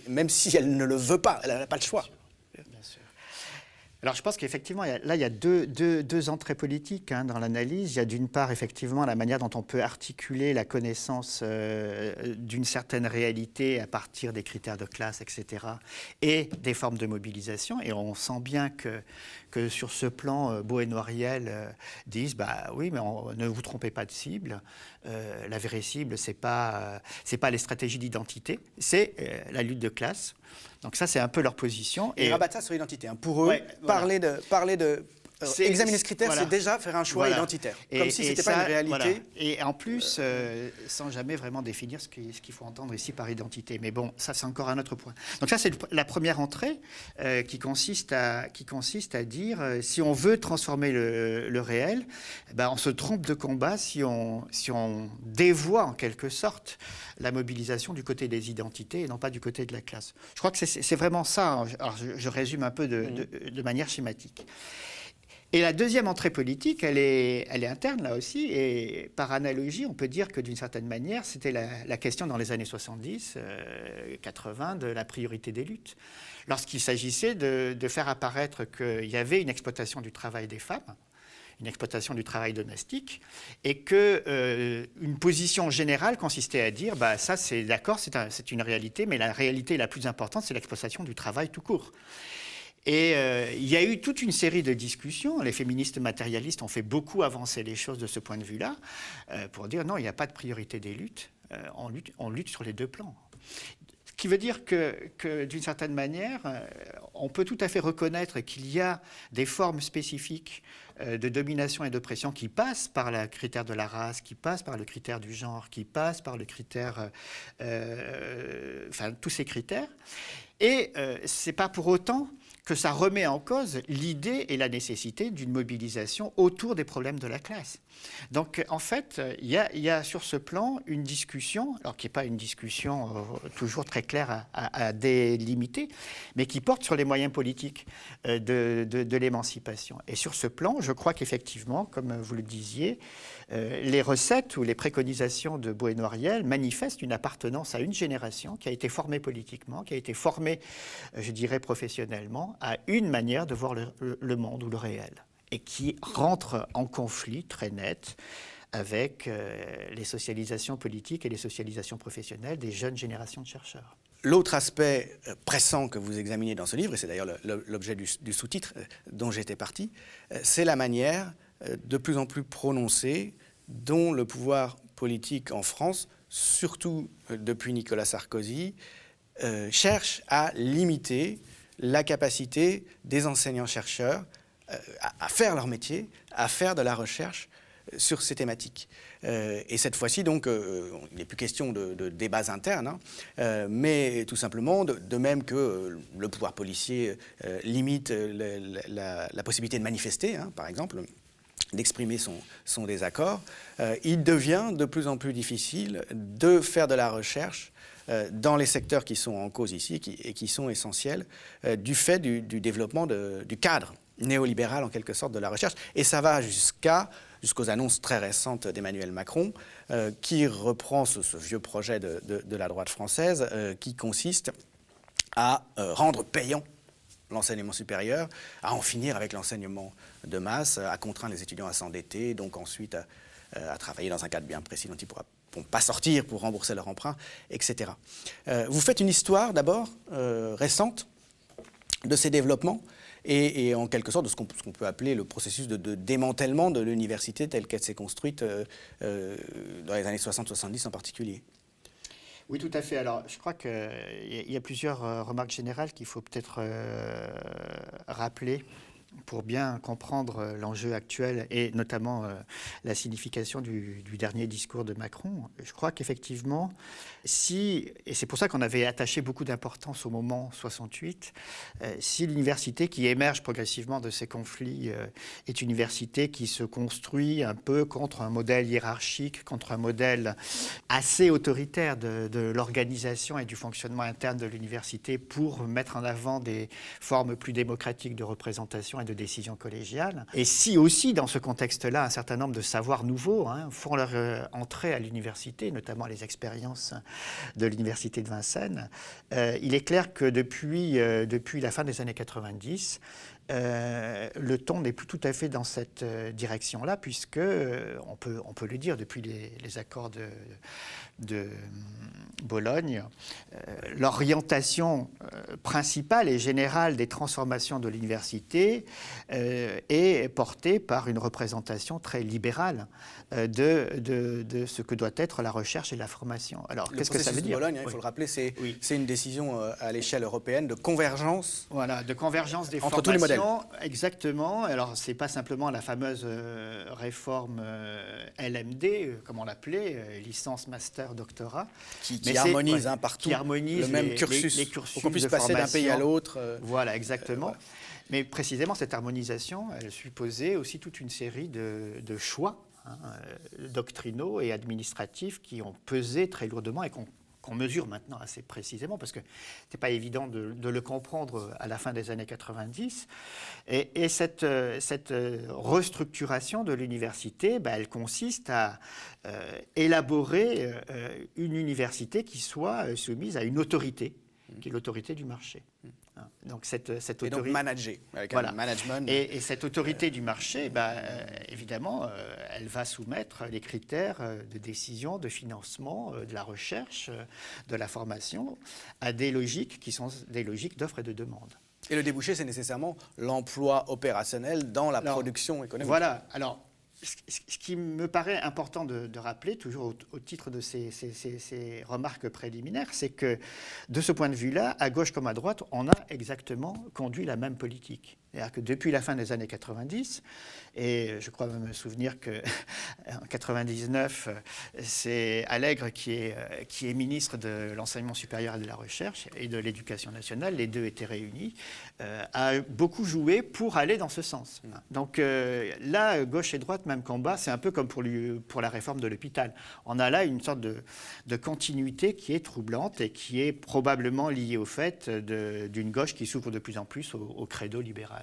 même si elle ne le veut pas, elle n'a pas le choix. Alors je pense qu'effectivement, là, il y a deux, deux, deux entrées politiques hein, dans l'analyse. Il y a d'une part, effectivement, la manière dont on peut articuler la connaissance euh, d'une certaine réalité à partir des critères de classe, etc., et des formes de mobilisation. Et on sent bien que, que sur ce plan, euh, Beau et Noiriel euh, disent, bah oui, mais on, ne vous trompez pas de cible. Euh, la vraie cible, c'est pas, c'est pas les stratégies d'identité, c'est la lutte de classe. Donc ça, c'est un peu leur position. Ils rabattent ça sur l'identité. hein. Pour eux, Ouais, voilà. parler de, parler de examiner ce critère, voilà. c'est déjà faire un choix Voilà. identitaire. Et- comme si et c'était ça, pas une réalité. voilà. Et en plus, euh, sans jamais vraiment définir ce qui- ce qu'il faut entendre ici par identité. Mais bon, ça c'est encore un autre point. Donc ça c'est la première entrée euh, qui, consiste à, qui consiste à dire euh, si on veut transformer le, le réel, eh ben, on se trompe de combat si on, si on dévoie en quelque sorte la mobilisation du côté des identités et non pas du côté de la classe. Je crois que c'est- vraiment ça. hein. Alors, je, je résume un peu de, de- de manière schématique. Et la deuxième entrée politique, elle est, interne là aussi, et par analogie, on peut dire que d'une certaine manière, c'était la, question dans les années 70, euh, 80 de la priorité des luttes. Lorsqu'il s'agissait de, faire apparaître qu'il y avait une exploitation du travail des femmes, une exploitation du travail domestique, et que euh, une position générale consistait à dire, bah ça c'est d'accord, c'est une réalité, mais la réalité la plus importante, c'est l'exploitation du travail tout court. Et euh, il y a eu toute une série de discussions. Les féministes matérialistes ont fait beaucoup avancer les choses de ce point de vue-là, euh, pour dire non, il n'y a pas de priorité des luttes. Euh, on, lutte, sur les deux plans. Ce qui veut dire que, que d'une certaine manière, euh, on peut tout à fait reconnaître qu'il y a des formes spécifiques de domination et d'oppression qui passent par le critère de la race, qui passent par le critère du genre, qui passent par le critère, enfin tous ces critères. Et c'est pas pour autant que ça remet en cause l'idée et la nécessité d'une mobilisation autour des problèmes de la classe. Donc en fait, il y, a- sur ce plan une discussion, alors qui n'est pas une discussion euh, toujours très claire à, délimiter, mais qui porte sur les moyens politiques euh, de l'émancipation. Et sur ce plan, je crois qu'effectivement, comme vous le disiez, euh, les recettes ou les préconisations de Noiriel manifestent une appartenance à une génération qui a été formée politiquement, qui a été formée, euh, je dirais, professionnellement, à une manière de voir le, monde ou le réel, et qui rentre en conflit très net avec euh, les socialisations politiques et les socialisations professionnelles des jeunes générations de chercheurs. L'autre aspect pressant que vous examinez dans ce livre, et c'est d'ailleurs le- le- l'objet du, du sous-titre dont j'étais parti, c'est la manière de plus en plus prononcée dont le pouvoir politique en France, surtout euh, depuis Nicolas Sarkozy, euh, cherche à limiter la capacité des enseignants-chercheurs euh, à, faire leur métier, à faire de la recherche sur ces thématiques. Et cette fois-ci, donc, il n'est plus question de, débats internes, hein, mais tout simplement, de, même que le pouvoir policier limite la possibilité de manifester, hein, par exemple, d'exprimer son, désaccord, euh, il devient de plus en plus difficile de faire de la recherche euh, dans les secteurs qui sont en cause ici et qui sont essentiels euh, du fait du, développement du cadre néolibéral en quelque sorte de la recherche. Et ça va jusqu'à jusqu'aux annonces très récentes d'Emmanuel Macron, qui reprend ce, vieux projet de, la droite française, qui consiste à rendre payant l'enseignement supérieur, à en finir avec l'enseignement de masse, à contraindre les étudiants à s'endetter, donc ensuite à, euh, à travailler dans un cadre bien précis dont ils ne pourront pas sortir pour rembourser leur emprunt, etc. Euh, vous faites une histoire d'abord euh, récente de ces développements et, en quelque sorte de ce qu'on peut appeler le processus de, démantèlement de l'université telle qu'elle s'est construite dans les années 60-70 en particulier. Oui, tout à fait. Alors, je crois qu'il y, a- il y a plusieurs euh, remarques générales qu'il faut peut-être euh, rappeler pour bien comprendre euh, l'enjeu actuel et notamment euh, la signification du, dernier discours de Macron. Je crois qu'effectivement, si, et c'est pour ça qu'on avait attaché beaucoup d'importance au moment 68, euh, si l'université qui émerge progressivement de ces conflits est une université qui se construit un peu contre un modèle hiérarchique, contre un modèle assez autoritaire de, de l'organisation et du fonctionnement interne de l'université pour mettre en avant des formes plus démocratiques de représentation de décision collégiale. Et si aussi, dans ce contexte-là, un certain nombre de savoirs nouveaux hein, font leur euh, entrée à l'université, notamment les expériences de l'université de Vincennes, euh, il est clair que depuis, depuis la fin des années 90, le ton n'est plus tout à fait dans cette direction-là, puisque, on, peut, on peut le dire, depuis les accords de, de Bologne, euh, l'orientation euh, principale et générale des transformations de l'université euh, est portée par une représentation très libérale de, de, ce que doit être la recherche et la formation. Alors, qu'est-ce que ça veut dire Bologne, hein, il faut le rappeler, c'est une décision à l'échelle européenne de convergence. Voilà, de convergence des entre tous les modèles. Exactement. Alors, c'est pas simplement la fameuse réforme LMD, comme on l'appelait, licence, master, doctorat, qui, harmonise un partout harmonise le même cursus, les, pour qu'on puisse passer d'un pays à l'autre. Euh, voilà, exactement. Mais précisément, cette harmonisation, elle supposait aussi toute une série de, choix hein, euh, doctrinaux et administratifs qui ont pesé très lourdement et qu'on qu'on mesure maintenant assez précisément, parce que ce n'était pas évident de, le comprendre à la fin des années 90. Et, cette, euh, euh, restructuration de l'université, ben, elle consiste à euh, élaborer une université qui soit soumise à une autorité, qui est l'autorité du marché. Hein. Donc cette, cette autorité. Et donc manager, avec voilà. un management. Et, cette autorité du marché, bah, euh, évidemment, euh, elle va soumettre les critères euh, de décision, de financement, de la recherche, de la formation à des logiques qui sont des logiques d'offre et de demande. Et le débouché, c'est nécessairement l'emploi opérationnel dans la production économique. Voilà. Alors, ce qui me paraît important de, rappeler, toujours au, titre de ces, remarques préliminaires, c'est que de ce point de vue-là, à gauche comme à droite, on a exactement conduit la même politique. C'est-à-dire que depuis la fin des années 90, et je crois me souvenir qu'en [laughs] 99, c'est Allègre qui est, qui est ministre de l'enseignement supérieur et de la recherche et de l'éducation nationale, les deux étaient réunis, euh, a beaucoup joué pour aller dans ce sens. Donc euh, là, gauche et droite, même combat, c'est un peu comme pour, lui, pour la réforme de l'hôpital. On a là une sorte de, de, continuité qui est troublante et qui est probablement liée au fait d'une gauche qui s'ouvre de plus en plus au, au credo libéral.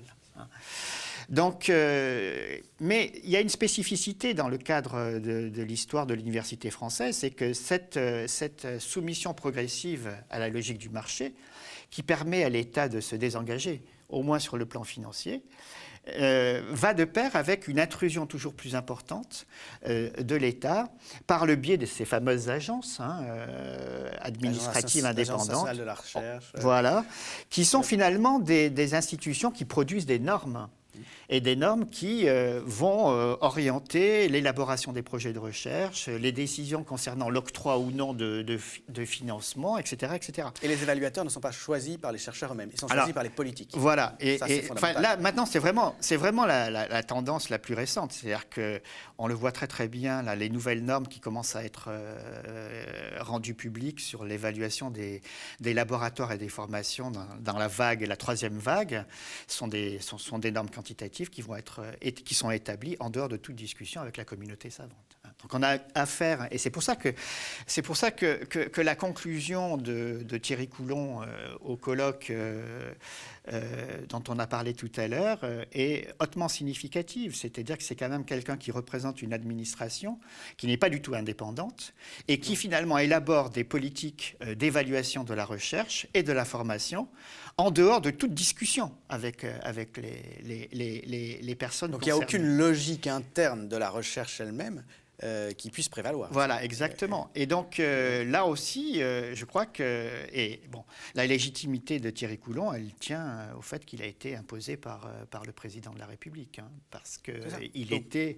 Donc, euh, mais il y a une spécificité dans le cadre de, l'histoire de l'université française, c'est que euh, cette, soumission progressive à la logique du marché, qui permet à l'État de se désengager, au moins sur le plan financier, euh, va de pair avec une intrusion toujours plus importante de l'État par le biais de ces fameuses agences hein, administratives indépendantes, de la recherche, voilà, qui sont finalement des institutions qui produisent des normes et des normes qui euh, vont euh, orienter l'élaboration des projets de recherche, les décisions concernant l'octroi ou non de, de, financement, etc., etc. Et les évaluateurs ne sont pas choisis par les chercheurs eux-mêmes, ils sont choisis par les politiques. Voilà. Et, là, maintenant, c'est vraiment, c'est vraiment la, tendance la plus récente. C'est-à-dire que on le voit très très bien, là, les nouvelles normes qui commencent à être euh, rendues publiques sur l'évaluation des, des, laboratoires et des formations dans, la vague la troisième vague sont des, sont, sont des normes quantitatives qui, vont être, euh, qui sont établis en dehors de toute discussion avec la communauté savante. Donc on a affaire, et c'est pour ça que, c'est pour ça que, que, la conclusion de, Thierry Coulon euh, au colloque euh, dont on a parlé tout à l'heure est hautement significative. C'est-à-dire que c'est quand même quelqu'un qui représente une administration qui n'est pas du tout indépendante et qui finalement élabore des politiques d'évaluation de la recherche et de la formation en dehors de toute discussion avec, euh, avec les, les, les, les personnes Donc il n'y a aucune logique interne de la recherche elle-même euh, qui puisse prévaloir. Voilà, exactement. Et donc euh, là aussi, je crois que et bon, la légitimité de Thierry Coulon, elle tient au fait qu'il a été imposé par par le président de la République, hein, parce que il n'était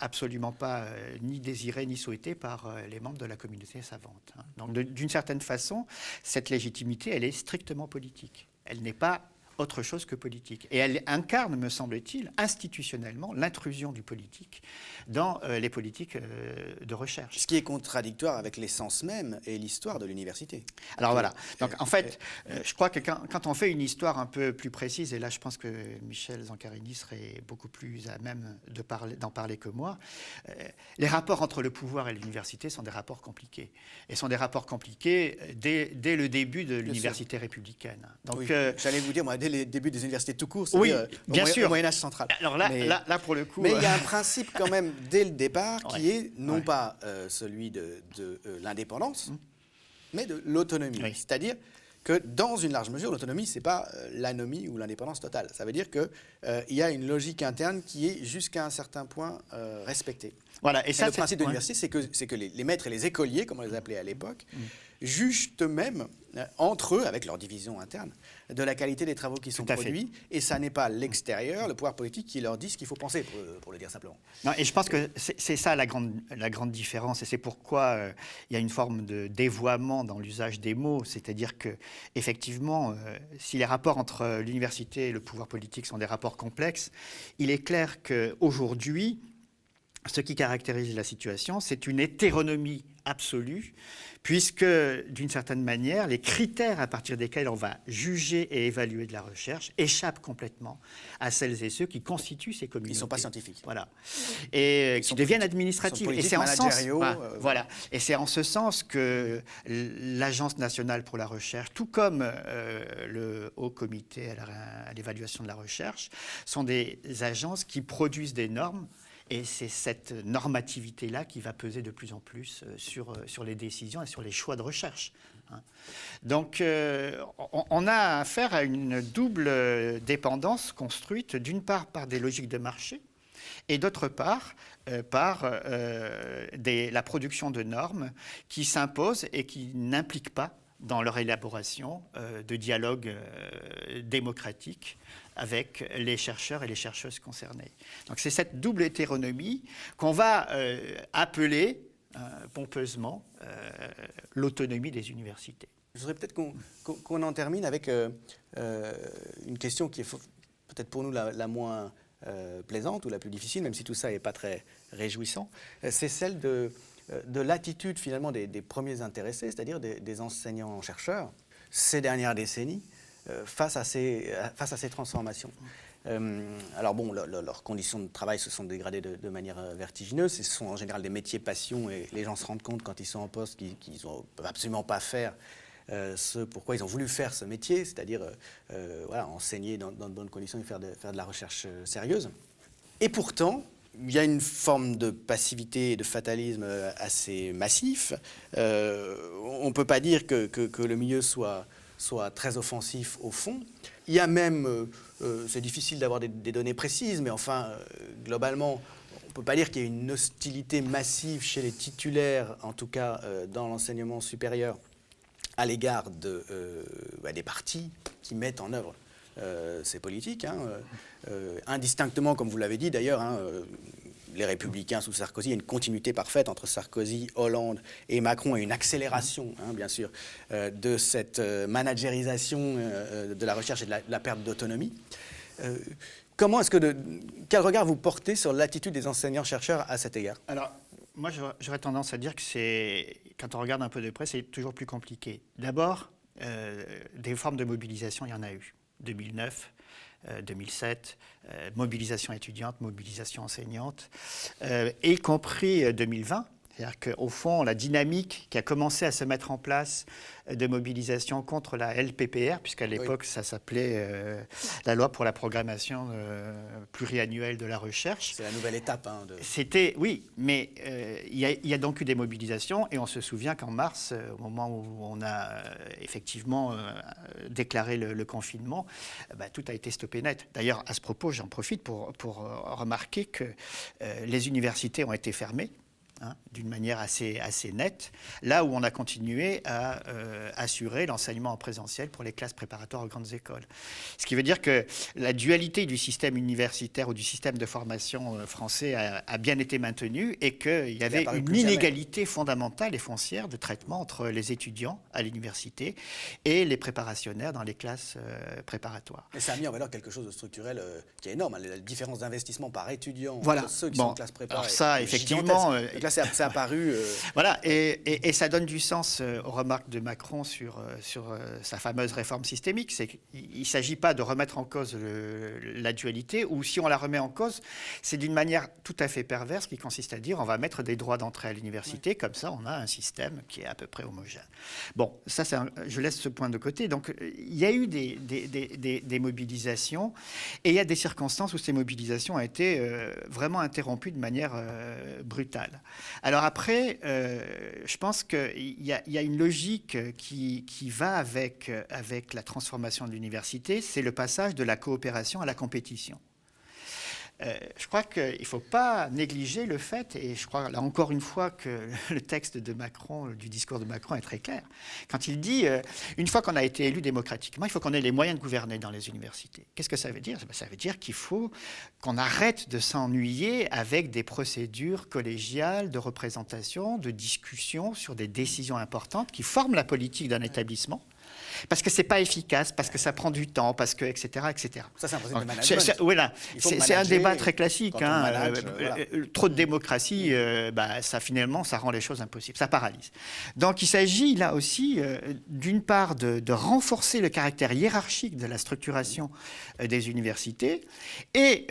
absolument pas ni désiré ni souhaité par les membres de la communauté savante. Hein. Donc d'une certaine façon, cette légitimité, elle est strictement politique. Elle n'est pas autre chose que politique. Et elle incarne, me semble-t-il, institutionnellement l'intrusion du politique dans euh, les politiques euh, de recherche. Ce qui est contradictoire avec l'essence même et l'histoire de l'université. Alors voilà. Donc en fait, euh, je crois que quand, on fait une histoire un peu plus précise, et là je pense que Michel Zancarini serait beaucoup plus à même d'en parler, parler que moi, les rapports entre le pouvoir et l'université sont des rapports compliqués. Et sont des rapports compliqués dès, dès le début de l'université républicaine. Donc, j'allais vous dire, moi, dès les débuts des universités tout court, Oui, euh, au bien sûr. au Moyen Âge central. Alors là, Mais- là, là, pour le coup. Mais il y euh, a un principe quand même [laughs] dès le départ qui est non Ouais. pas euh, celui de, de, euh, l'indépendance, mais de l'autonomie. Oui. C'est-à-dire que dans une large mesure, l'autonomie, c'est pas euh, l'anomie ou l'indépendance totale. Ça veut dire qu'il y a une logique interne qui est jusqu'à un certain point euh, respectée. Voilà, et Et ça, le principe de l'université, c'est que, que les, les maîtres et les écoliers, comme on les appelait à l'époque, Mm. jugent eux-mêmes, euh, entre eux, avec leur division interne, de la qualité des travaux qui sont fait. produits. Et ça n'est pas l'extérieur, le pouvoir politique, qui leur dit ce qu'il faut penser, pour, pour le dire simplement. Non, et je pense que c'est ça la grande, la grande différence, et c'est pourquoi euh, il y a une forme de dévoiement dans l'usage des mots, c'est-à-dire que effectivement, euh, si les rapports entre euh, l'université et le pouvoir politique sont des rapports complexes, il est clair qu'aujourd'hui, ce qui caractérise la situation, c'est une hétéronomie absolue, puisque d'une certaine manière, les critères à partir desquels on va juger et évaluer de la recherche échappent complètement à celles et ceux qui constituent ces communautés. Ils ne sont pas scientifiques. Voilà. Et qui sont deviennent sont et c'est en sens, voilà, euh, voilà. Et c'est en ce sens que l'Agence nationale pour la recherche, tout comme euh, le Haut Comité à l'évaluation de la recherche, sont des agences qui produisent des normes. Et c'est cette normativité-là qui va peser de plus en plus euh, sur, euh, sur les décisions et sur les choix de recherche. hein. Donc, euh, on, a affaire à une double dépendance construite, d'une part par des logiques de marché, et d'autre part par la production de normes qui s'imposent et qui n'impliquent pas dans leur élaboration euh, de dialogue euh, démocratique avec les chercheurs et les chercheuses concernées. Donc c'est cette double hétéronomie qu'on va euh, appeler pompeusement l'autonomie des universités. Je voudrais peut-être qu'on en termine avec une question qui est peut-être pour nous la, moins plaisante ou la plus difficile, même si tout ça n'est pas très réjouissant. C'est celle de, de l'attitude finalement des, premiers intéressés, c'est-à-dire des, enseignants-chercheurs, ces dernières décennies, euh, face, à ces, à- face à ces transformations. Euh, alors bon, le- le- leurs conditions de travail se sont dégradées de, manière euh, vertigineuse. Ce sont en général des métiers passion et les gens se rendent compte quand ils sont en poste qu'ils ne peuvent absolument pas faire euh, ce pourquoi ils ont voulu faire ce métier, c'est-à-dire euh, euh, enseigner dans, de bonnes conditions et faire de, la recherche euh, sérieuse. Et pourtant, il y a une forme de passivité et de fatalisme euh, assez massif. Euh, on ne peut pas dire que, le milieu soit, très offensif au fond. Il y a même, euh, c'est difficile d'avoir des, données précises, mais enfin, globalement, on ne peut pas dire qu'il y ait une hostilité massive chez les titulaires, en tout cas dans l'enseignement supérieur, à l'égard bah, des partis qui mettent en œuvre euh, ces politiques, hein, euh, indistinctement, comme vous l'avez dit d'ailleurs, hein, euh, les républicains sous Sarkozy, il y a une continuité parfaite entre Sarkozy, Hollande et Macron, et une accélération, hein, bien sûr, euh, de cette managérisation de la recherche et de la, perte d'autonomie. Comment est-ce que, quel regard vous portez sur l'attitude des enseignants-chercheurs à cet égard? Alors, moi, j'aurais- tendance à dire que c'est, quand on regarde un peu de près, c'est toujours plus compliqué. D'abord, des formes de mobilisation, il y en a eu. 2009, euh, 2007, euh, mobilisation étudiante, mobilisation enseignante, euh, y compris euh, 2020. C'est-à-dire qu'au fond, la dynamique qui a commencé à se mettre en place euh, de mobilisation contre la LPPR, puisqu'à l'époque, ça s'appelait euh, la loi pour la programmation euh, pluriannuelle de la recherche. C'est la nouvelle étape. hein, de... C'était, oui, mais euh, il y, a- il y a donc eu des mobilisations et on se souvient qu'en mars, au moment où on a effectivement déclaré le, le confinement, bah, tout a été stoppé net. D'ailleurs, à ce propos, j'en profite pour, pour, remarquer que les universités ont été fermées. Hein, d'une manière assez, assez nette, là où on a continué à euh, assurer l'enseignement en présentiel pour les classes préparatoires aux grandes écoles. Ce qui veut dire que la dualité du système universitaire ou du système de formation euh, français a, a bien été maintenue et qu'il y avait une jamais. inégalité fondamentale et foncière de traitement entre les étudiants à l'université et les préparationnaires dans les classes euh, préparatoires. Et ça a mis en valeur quelque chose de structurel qui est énorme. hein, La différence d'investissement par étudiant Voilà. entre ceux qui Bon, sont en classe prépa. alors ça, effectivement, là, c'est apparu. Voilà, et, et, ça donne du sens aux remarques de Macron sur, sur sa fameuse réforme systémique. C'est qu'il ne s'agit pas de remettre en cause la dualité, ou si on la remet en cause, c'est d'une manière tout à fait perverse qui consiste à dire on va mettre des droits d'entrée à l'université, comme ça on a un système qui est à peu près homogène. Bon, ça, je laisse ce point de côté. Donc, il y a eu des, des, des, mobilisations et il y a des circonstances où ces mobilisations ont été euh, vraiment interrompues de manière euh, brutale. Alors après, euh, je pense qu'il y, a une logique qui, qui va avec, avec la transformation de l'université, c'est le passage de la coopération à la compétition. Euh, je crois qu'il ne faut pas négliger le fait, et je crois là encore une fois que [laughs] le texte Macron, du discours de Macron est très clair, quand il dit, euh, une fois qu'on a été élu démocratiquement, il faut qu'on ait les moyens de gouverner dans les universités. Qu'est-ce que ça veut dire? Ça veut dire qu'il faut qu'on arrête de s'ennuyer avec des procédures collégiales de représentation, de discussion sur des décisions importantes qui forment la politique d'un établissement parce que c'est pas efficace, parce que ça prend du temps, parce que etc. etc. Ça, c'est un processus de management. voilà. C'est un débat très classique. Hein. Euh, euh, trop de démocratie, euh, bah, ça finalement, ça rend les choses impossibles, ça paralyse. Donc il s'agit là aussi, d'une part, de, de, renforcer le caractère hiérarchique de la structuration des universités et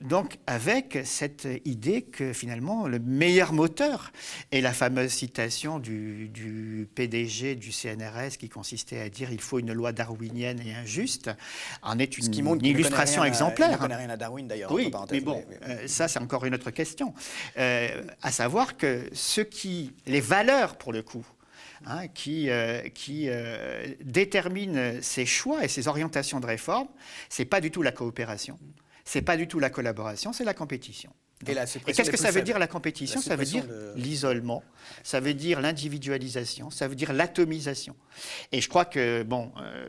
donc avec cette idée que finalement le meilleur moteur est la fameuse citation du, PDG du CNRS qui consistait à dire il faut une loi darwinienne et injuste, en est une, illustration exemplaire. On ne connaît rien à Darwin d'ailleurs. Oui, mais bon, euh, ça c'est encore une autre question. Euh, à savoir que ce qui, les valeurs pour le coup, Hein, qui, euh, qui déterminent ces choix et ces orientations de réforme, c'est pas du tout la coopération, c'est pas du tout la collaboration, c'est la compétition. et, qu'est-ce que ça veut dire la compétition Ça veut dire l'isolement, ça veut dire l'individualisation, ça veut dire l'atomisation. Et je crois que, bon, euh,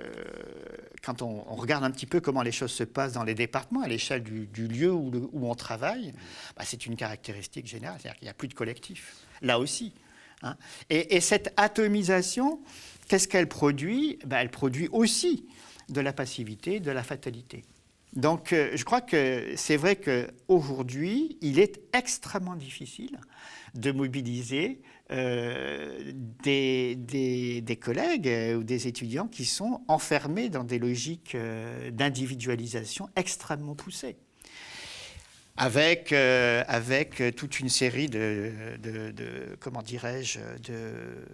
quand on, regarde un petit peu comment les choses se passent dans les départements, à l'échelle du, lieu où, on travaille, bah, c'est une caractéristique générale, c'est-à-dire qu'il n'y a plus de collectif, là aussi. Hein. Et, cette atomisation, qu'est-ce qu'elle produit? Bah, Elle produit aussi de la passivité, de la fatalité. Donc, euh, je crois que c'est vrai qu'aujourd'hui, il est extrêmement difficile de mobiliser euh, des, des, collègues euh, ou des étudiants qui sont enfermés dans des logiques d'individualisation extrêmement poussées. Avec, avec toute une série de, de, de comment dirais-je, de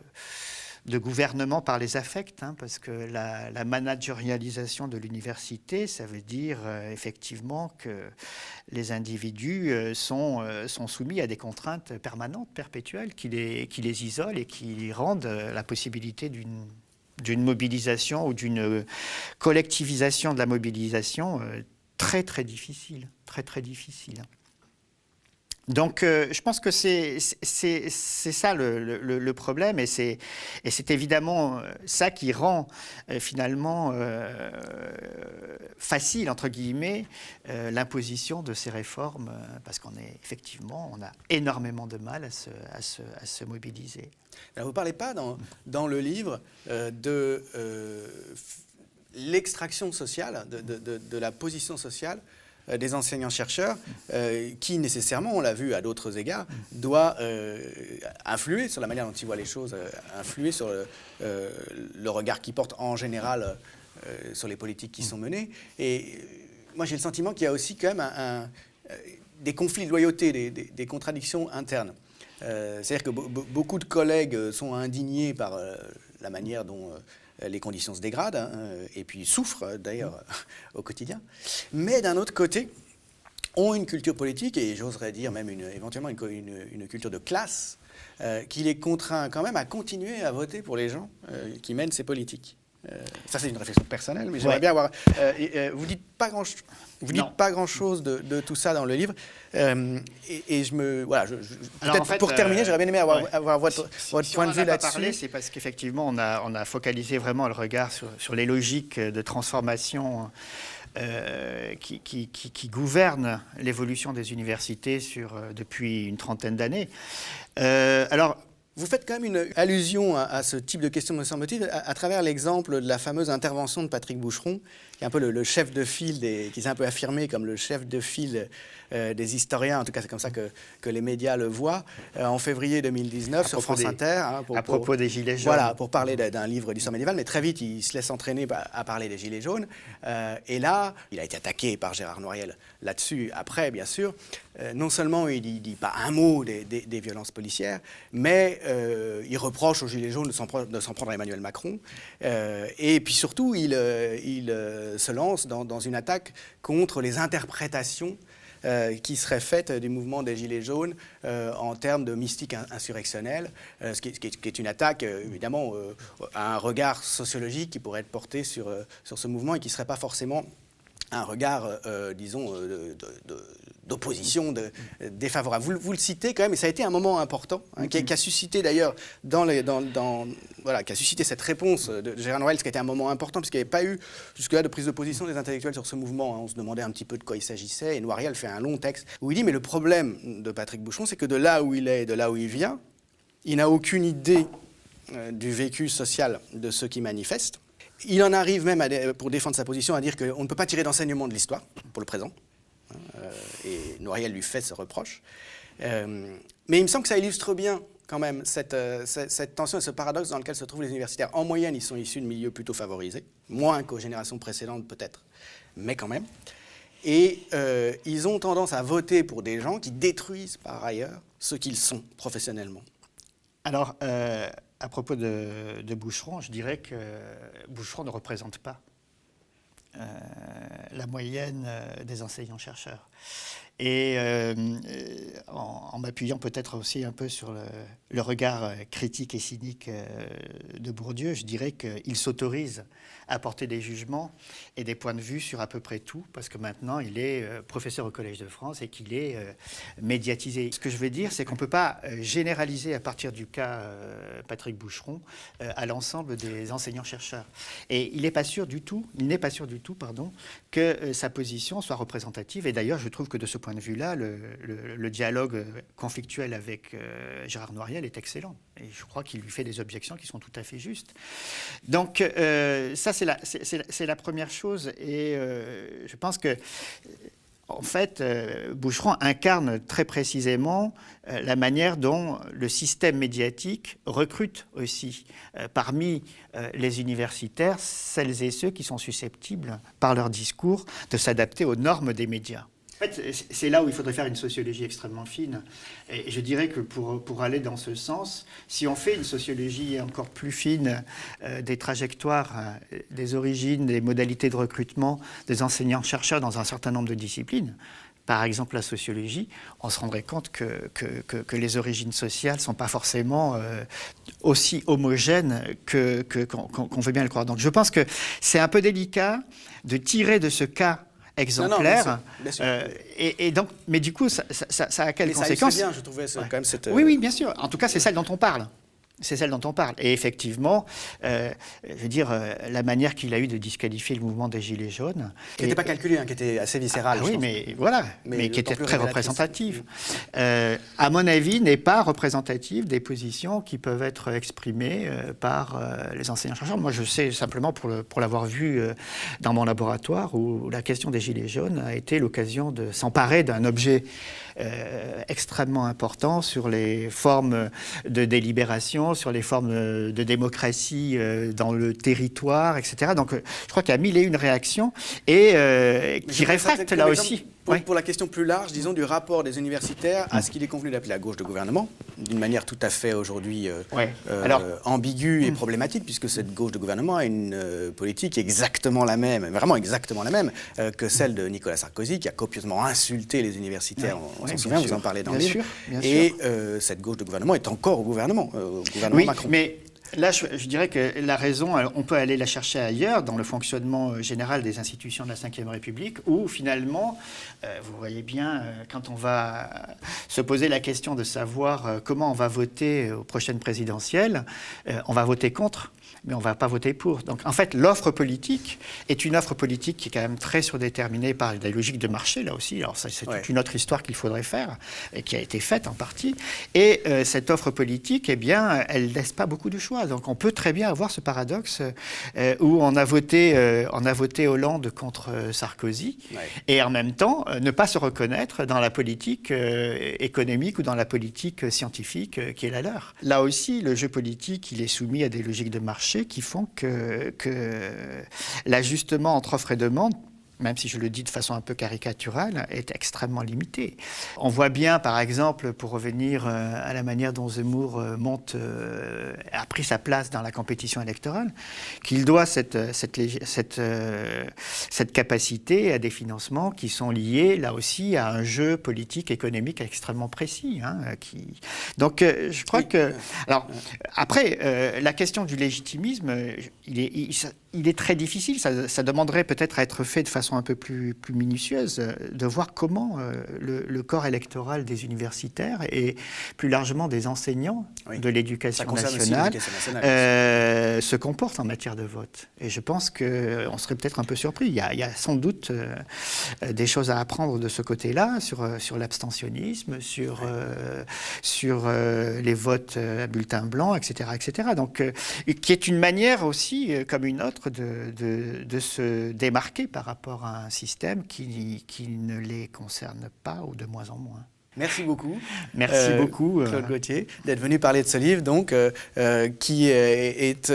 de gouvernement par les affects, hein, parce que la, managérialisation de l'université, ça veut dire euh, effectivement que les individus euh, sont, euh, sont soumis à des contraintes permanentes, perpétuelles, qui les, qui isolent et qui rendent la possibilité d'une d'une mobilisation ou d'une collectivisation de la mobilisation très très difficile, très très difficile. Donc, euh, je pense que c'est ça le, problème, et c'est évidemment euh, ça qui rend euh, finalement facile, entre guillemets, l'imposition de ces réformes, parce qu'on est effectivement, on a énormément de mal à se, mobiliser. vous ne parlez pas dans, le livre de l'extraction sociale, de, la position sociale des enseignants-chercheurs euh, qui, nécessairement, on l'a vu à d'autres égards, doit euh, influer sur la manière dont ils voient les choses, influer sur le, regard qu'ils portent en général sur les politiques qui sont menées. Et moi, j'ai le sentiment qu'il y a aussi quand même des conflits de loyauté, des, contradictions internes. C'est-à-dire que beaucoup de collègues sont indignés par la manière dont euh, les conditions se dégradent, hein, euh, et puis souffrent euh, d'ailleurs [laughs] au quotidien. Mais d'un autre côté, ont une culture politique, et j'oserais dire même éventuellement une, culture de classe, qui les contraint quand même à continuer à voter pour les gens qui mènent ces politiques. Ça, c'est une réflexion personnelle, mais j'aimerais bien avoir. vous dites pas grand, vous dites pas grand chose de, tout ça dans le livre, et, je me voilà. peut-être pour terminer, j'aurais bien aimé avoir, votre, point de vue là-dessus. C'est parce qu'effectivement, on a, on a focalisé vraiment le regard sur, sur les logiques de transformation. qui, qui, qui, gouvernent l'évolution des universités sur, depuis une trentaine d'années. alors, Vous faites quand même une allusion à, ce type de question, me semble-t-il, à, travers l'exemple de la fameuse intervention de Patrick Boucheron, qui est un peu le, chef de file, des, qui s'est un peu affirmé comme le chef de file euh, des historiens, en tout cas c'est comme ça que, que, les médias le voient, euh, en février 2019 sur France Inter. Hein, à propos des Gilets jaunes. Voilà, pour parler d'un livre d'histoire médiévale, mais très vite il se laisse entraîner à parler des Gilets jaunes. Euh, et là, il a été attaqué par Gérard Noiriel là-dessus, après bien sûr. Non seulement il ne dit pas un mot des, violences policières, mais il reproche aux Gilets jaunes de s'en prendre à Emmanuel Macron. et puis surtout, il, se lance dans, une attaque contre les interprétations euh, qui serait faite du mouvement des Gilets jaunes euh, en termes de mystique insurrectionnelle, euh, ce qui, est, une attaque, évidemment, à un regard sociologique qui pourrait être porté sur, sur ce mouvement et qui ne serait pas forcément un regard, disons, de, défavorable. Vous, vous, le citez quand même, et ça a été un moment important, hein, qui, a suscité d'ailleurs dans, dans, voilà, qui a suscité cette réponse de Gérard Noël, ce qui a été un moment important, puisqu'il n'y avait pas eu jusque-là de prise de position des intellectuels sur ce mouvement. Hein. On se demandait un petit peu de quoi il s'agissait, et Noiriel fait un long texte où il dit, mais le problème de Patrick Bouchon, c'est que de là où il est, de là où il vient, il n'a aucune idée euh, du vécu social de ceux qui manifestent. Il en arrive même, pour défendre sa position, à dire qu'on ne peut pas tirer d'enseignement de l'histoire, pour le présent. Euh, et Noiriel lui fait ce reproche. Euh, mais il me semble que ça illustre bien quand même cette, euh, cette, tension et ce paradoxe dans lequel se trouvent les universitaires. En moyenne, ils sont issus de milieux plutôt favorisés, moins qu'aux générations précédentes peut-être, mais quand même. Et ils ont tendance à voter pour des gens qui détruisent par ailleurs ce qu'ils sont professionnellement. Alors, à propos de, Boucheron, je dirais que Boucheron ne représente pas la moyenne euh, des enseignants-chercheurs. Et euh, en, m'appuyant peut-être aussi un peu sur le, regard critique et cynique de Bourdieu, je dirais qu'il s'autorise à porter des jugements et des points de vue sur à peu près tout, parce que maintenant il est professeur au Collège de France et qu'il est médiatisé. Ce que je veux dire, c'est qu'on ne peut pas généraliser à partir du cas Patrick Boucheron à l'ensemble des enseignants-chercheurs. Et il n'est pas sûr du tout, il n'est pas sûr du tout, pardon, que sa position soit représentative. Et d'ailleurs, je trouve que de ce point de vue-là, le, dialogue conflictuel avec euh, Gérard Noiriel est excellent. Et je crois qu'il lui fait des objections qui sont tout à fait justes. Donc euh, ça, c'est la, première chose. Et euh, je pense que en fait, Boucheron incarne très précisément la manière dont le système médiatique recrute aussi parmi les universitaires celles et ceux qui sont susceptibles, par leur discours, de s'adapter aux normes des médias c'est là où il faudrait faire une sociologie extrêmement fine. Et je dirais que pour, pour aller dans ce sens, si on fait une sociologie encore plus fine euh, des trajectoires, euh, des origines, des modalités de recrutement des enseignants-chercheurs dans un certain nombre de disciplines, par exemple la sociologie, on se rendrait compte que, que, que, les origines sociales ne sont pas forcément euh, aussi homogènes qu'on veut bien le croire. Donc je pense que c'est un peu délicat de tirer de ce cas exemplaire. Euh, et, donc, mais du coup, ça, a quelles conséquences bien, je trouvais, quand même cette... Oui, oui, bien sûr. En tout cas, c'est celle dont on parle c'est celle dont on parle. Et effectivement, euh, je veux dire, euh, la manière qu'il a eu de disqualifier le mouvement des Gilets jaunes. Qui n'était pas calculé, hein, qui était assez viscéral. Ah oui, mais voilà, mais, qui était très représentative. Euh, à mon avis, n'est pas représentative des positions qui peuvent être exprimées par les enseignants-chercheurs. Moi, je sais simplement, pour, pour l'avoir vu dans mon laboratoire, où la question des Gilets jaunes a été l'occasion de s'emparer d'un objet extrêmement important sur les formes de délibération sur les formes euh, de démocratie euh, dans le territoire, etc. Donc euh, je crois qu'il y a mille et une réactions et qui réfractent là aussi. Pour, la question plus large, disons, du rapport des universitaires à ce qu'il est convenu d'appeler la gauche de gouvernement, d'une manière tout à fait aujourd'hui ambiguë et hmm. problématique, puisque cette gauche de gouvernement a une politique exactement la même, vraiment exactement la même, que celle de Nicolas Sarkozy, qui a copieusement insulté les universitaires, on, s'en souvient, vous en parlez dans le livre. Et cette gauche de gouvernement est encore au gouvernement, oui, Mais Là, je, dirais que la raison, on peut aller la chercher ailleurs, dans le fonctionnement euh, général des institutions de la Ve République, où finalement, euh, vous voyez bien, euh, quand on va se poser la question de savoir comment on va voter aux prochaines présidentielles, on va voter contre mais on ne va pas voter pour. Donc en fait, l'offre politique est une offre politique qui est quand même très surdéterminée par la logique de marché, là aussi. Alors c'est toute une autre histoire qu'il faudrait faire, et qui a été faite en partie. Et euh, cette offre politique, eh bien, elle ne laisse pas beaucoup de choix. Donc on peut très bien avoir ce paradoxe euh, où on a, voté, euh, on a voté Hollande contre Sarkozy, et en même temps ne pas se reconnaître dans la politique économique ou dans la politique scientifique qui est la leur. Là aussi, le jeu politique, il est soumis à des logiques de marché qui font que, que l'ajustement entre offre et demande même si je le dis de façon un peu caricaturale, est extrêmement limité. On voit bien, par exemple, pour revenir euh, à la manière dont Zemmour euh, monte, euh, a pris sa place dans la compétition électorale, qu'il doit cette, cette, cette, cette, capacité à des financements qui sont liés, là aussi, à un jeu politique, économique extrêmement précis. Hein, qui... Donc, je crois que... Alors, après, la question du légitimisme, il est, il est très difficile, ça, demanderait peut-être à être fait de façon un peu plus, plus minutieuse, euh, de voir comment euh, le, corps électoral des universitaires et plus largement des enseignants de l'éducation nationale, euh, se comportent en matière de vote. Et je pense qu'on serait peut-être un peu surpris. Il y a, sans doute des choses à apprendre de ce côté-là, sur, sur l'abstentionnisme, sur, sur les votes à bulletin blanc, etc. etc. Donc, qui est une manière aussi, comme une autre, de, de, se démarquer par rapport à un système qui, qui, ne les concerne pas ou de moins en moins. Merci beaucoup. Merci euh, beaucoup, euh, Claude Gauthier, d'être venu parler de ce livre, donc, euh, qui est,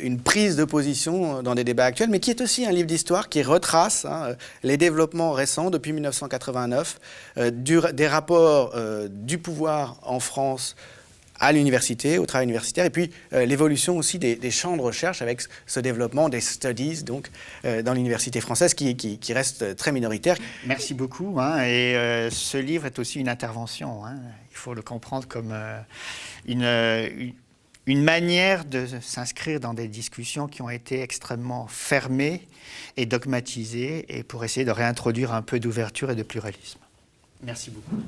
une prise de position dans des débats actuels, mais qui est aussi un livre d'histoire qui retrace hein, les développements récents depuis 1989, des rapports du pouvoir en France à l'université, au travail universitaire, et puis euh, l'évolution aussi des, champs de recherche avec ce développement des studies donc, euh, dans l'université française qui, qui, reste très minoritaire. Merci beaucoup. Hein, et euh, ce livre est aussi une intervention. Hein. il faut le comprendre comme une, une, une, manière de s'inscrire dans des discussions qui ont été extrêmement fermées et dogmatisées, et pour essayer de réintroduire un peu d'ouverture et de pluralisme. Merci beaucoup.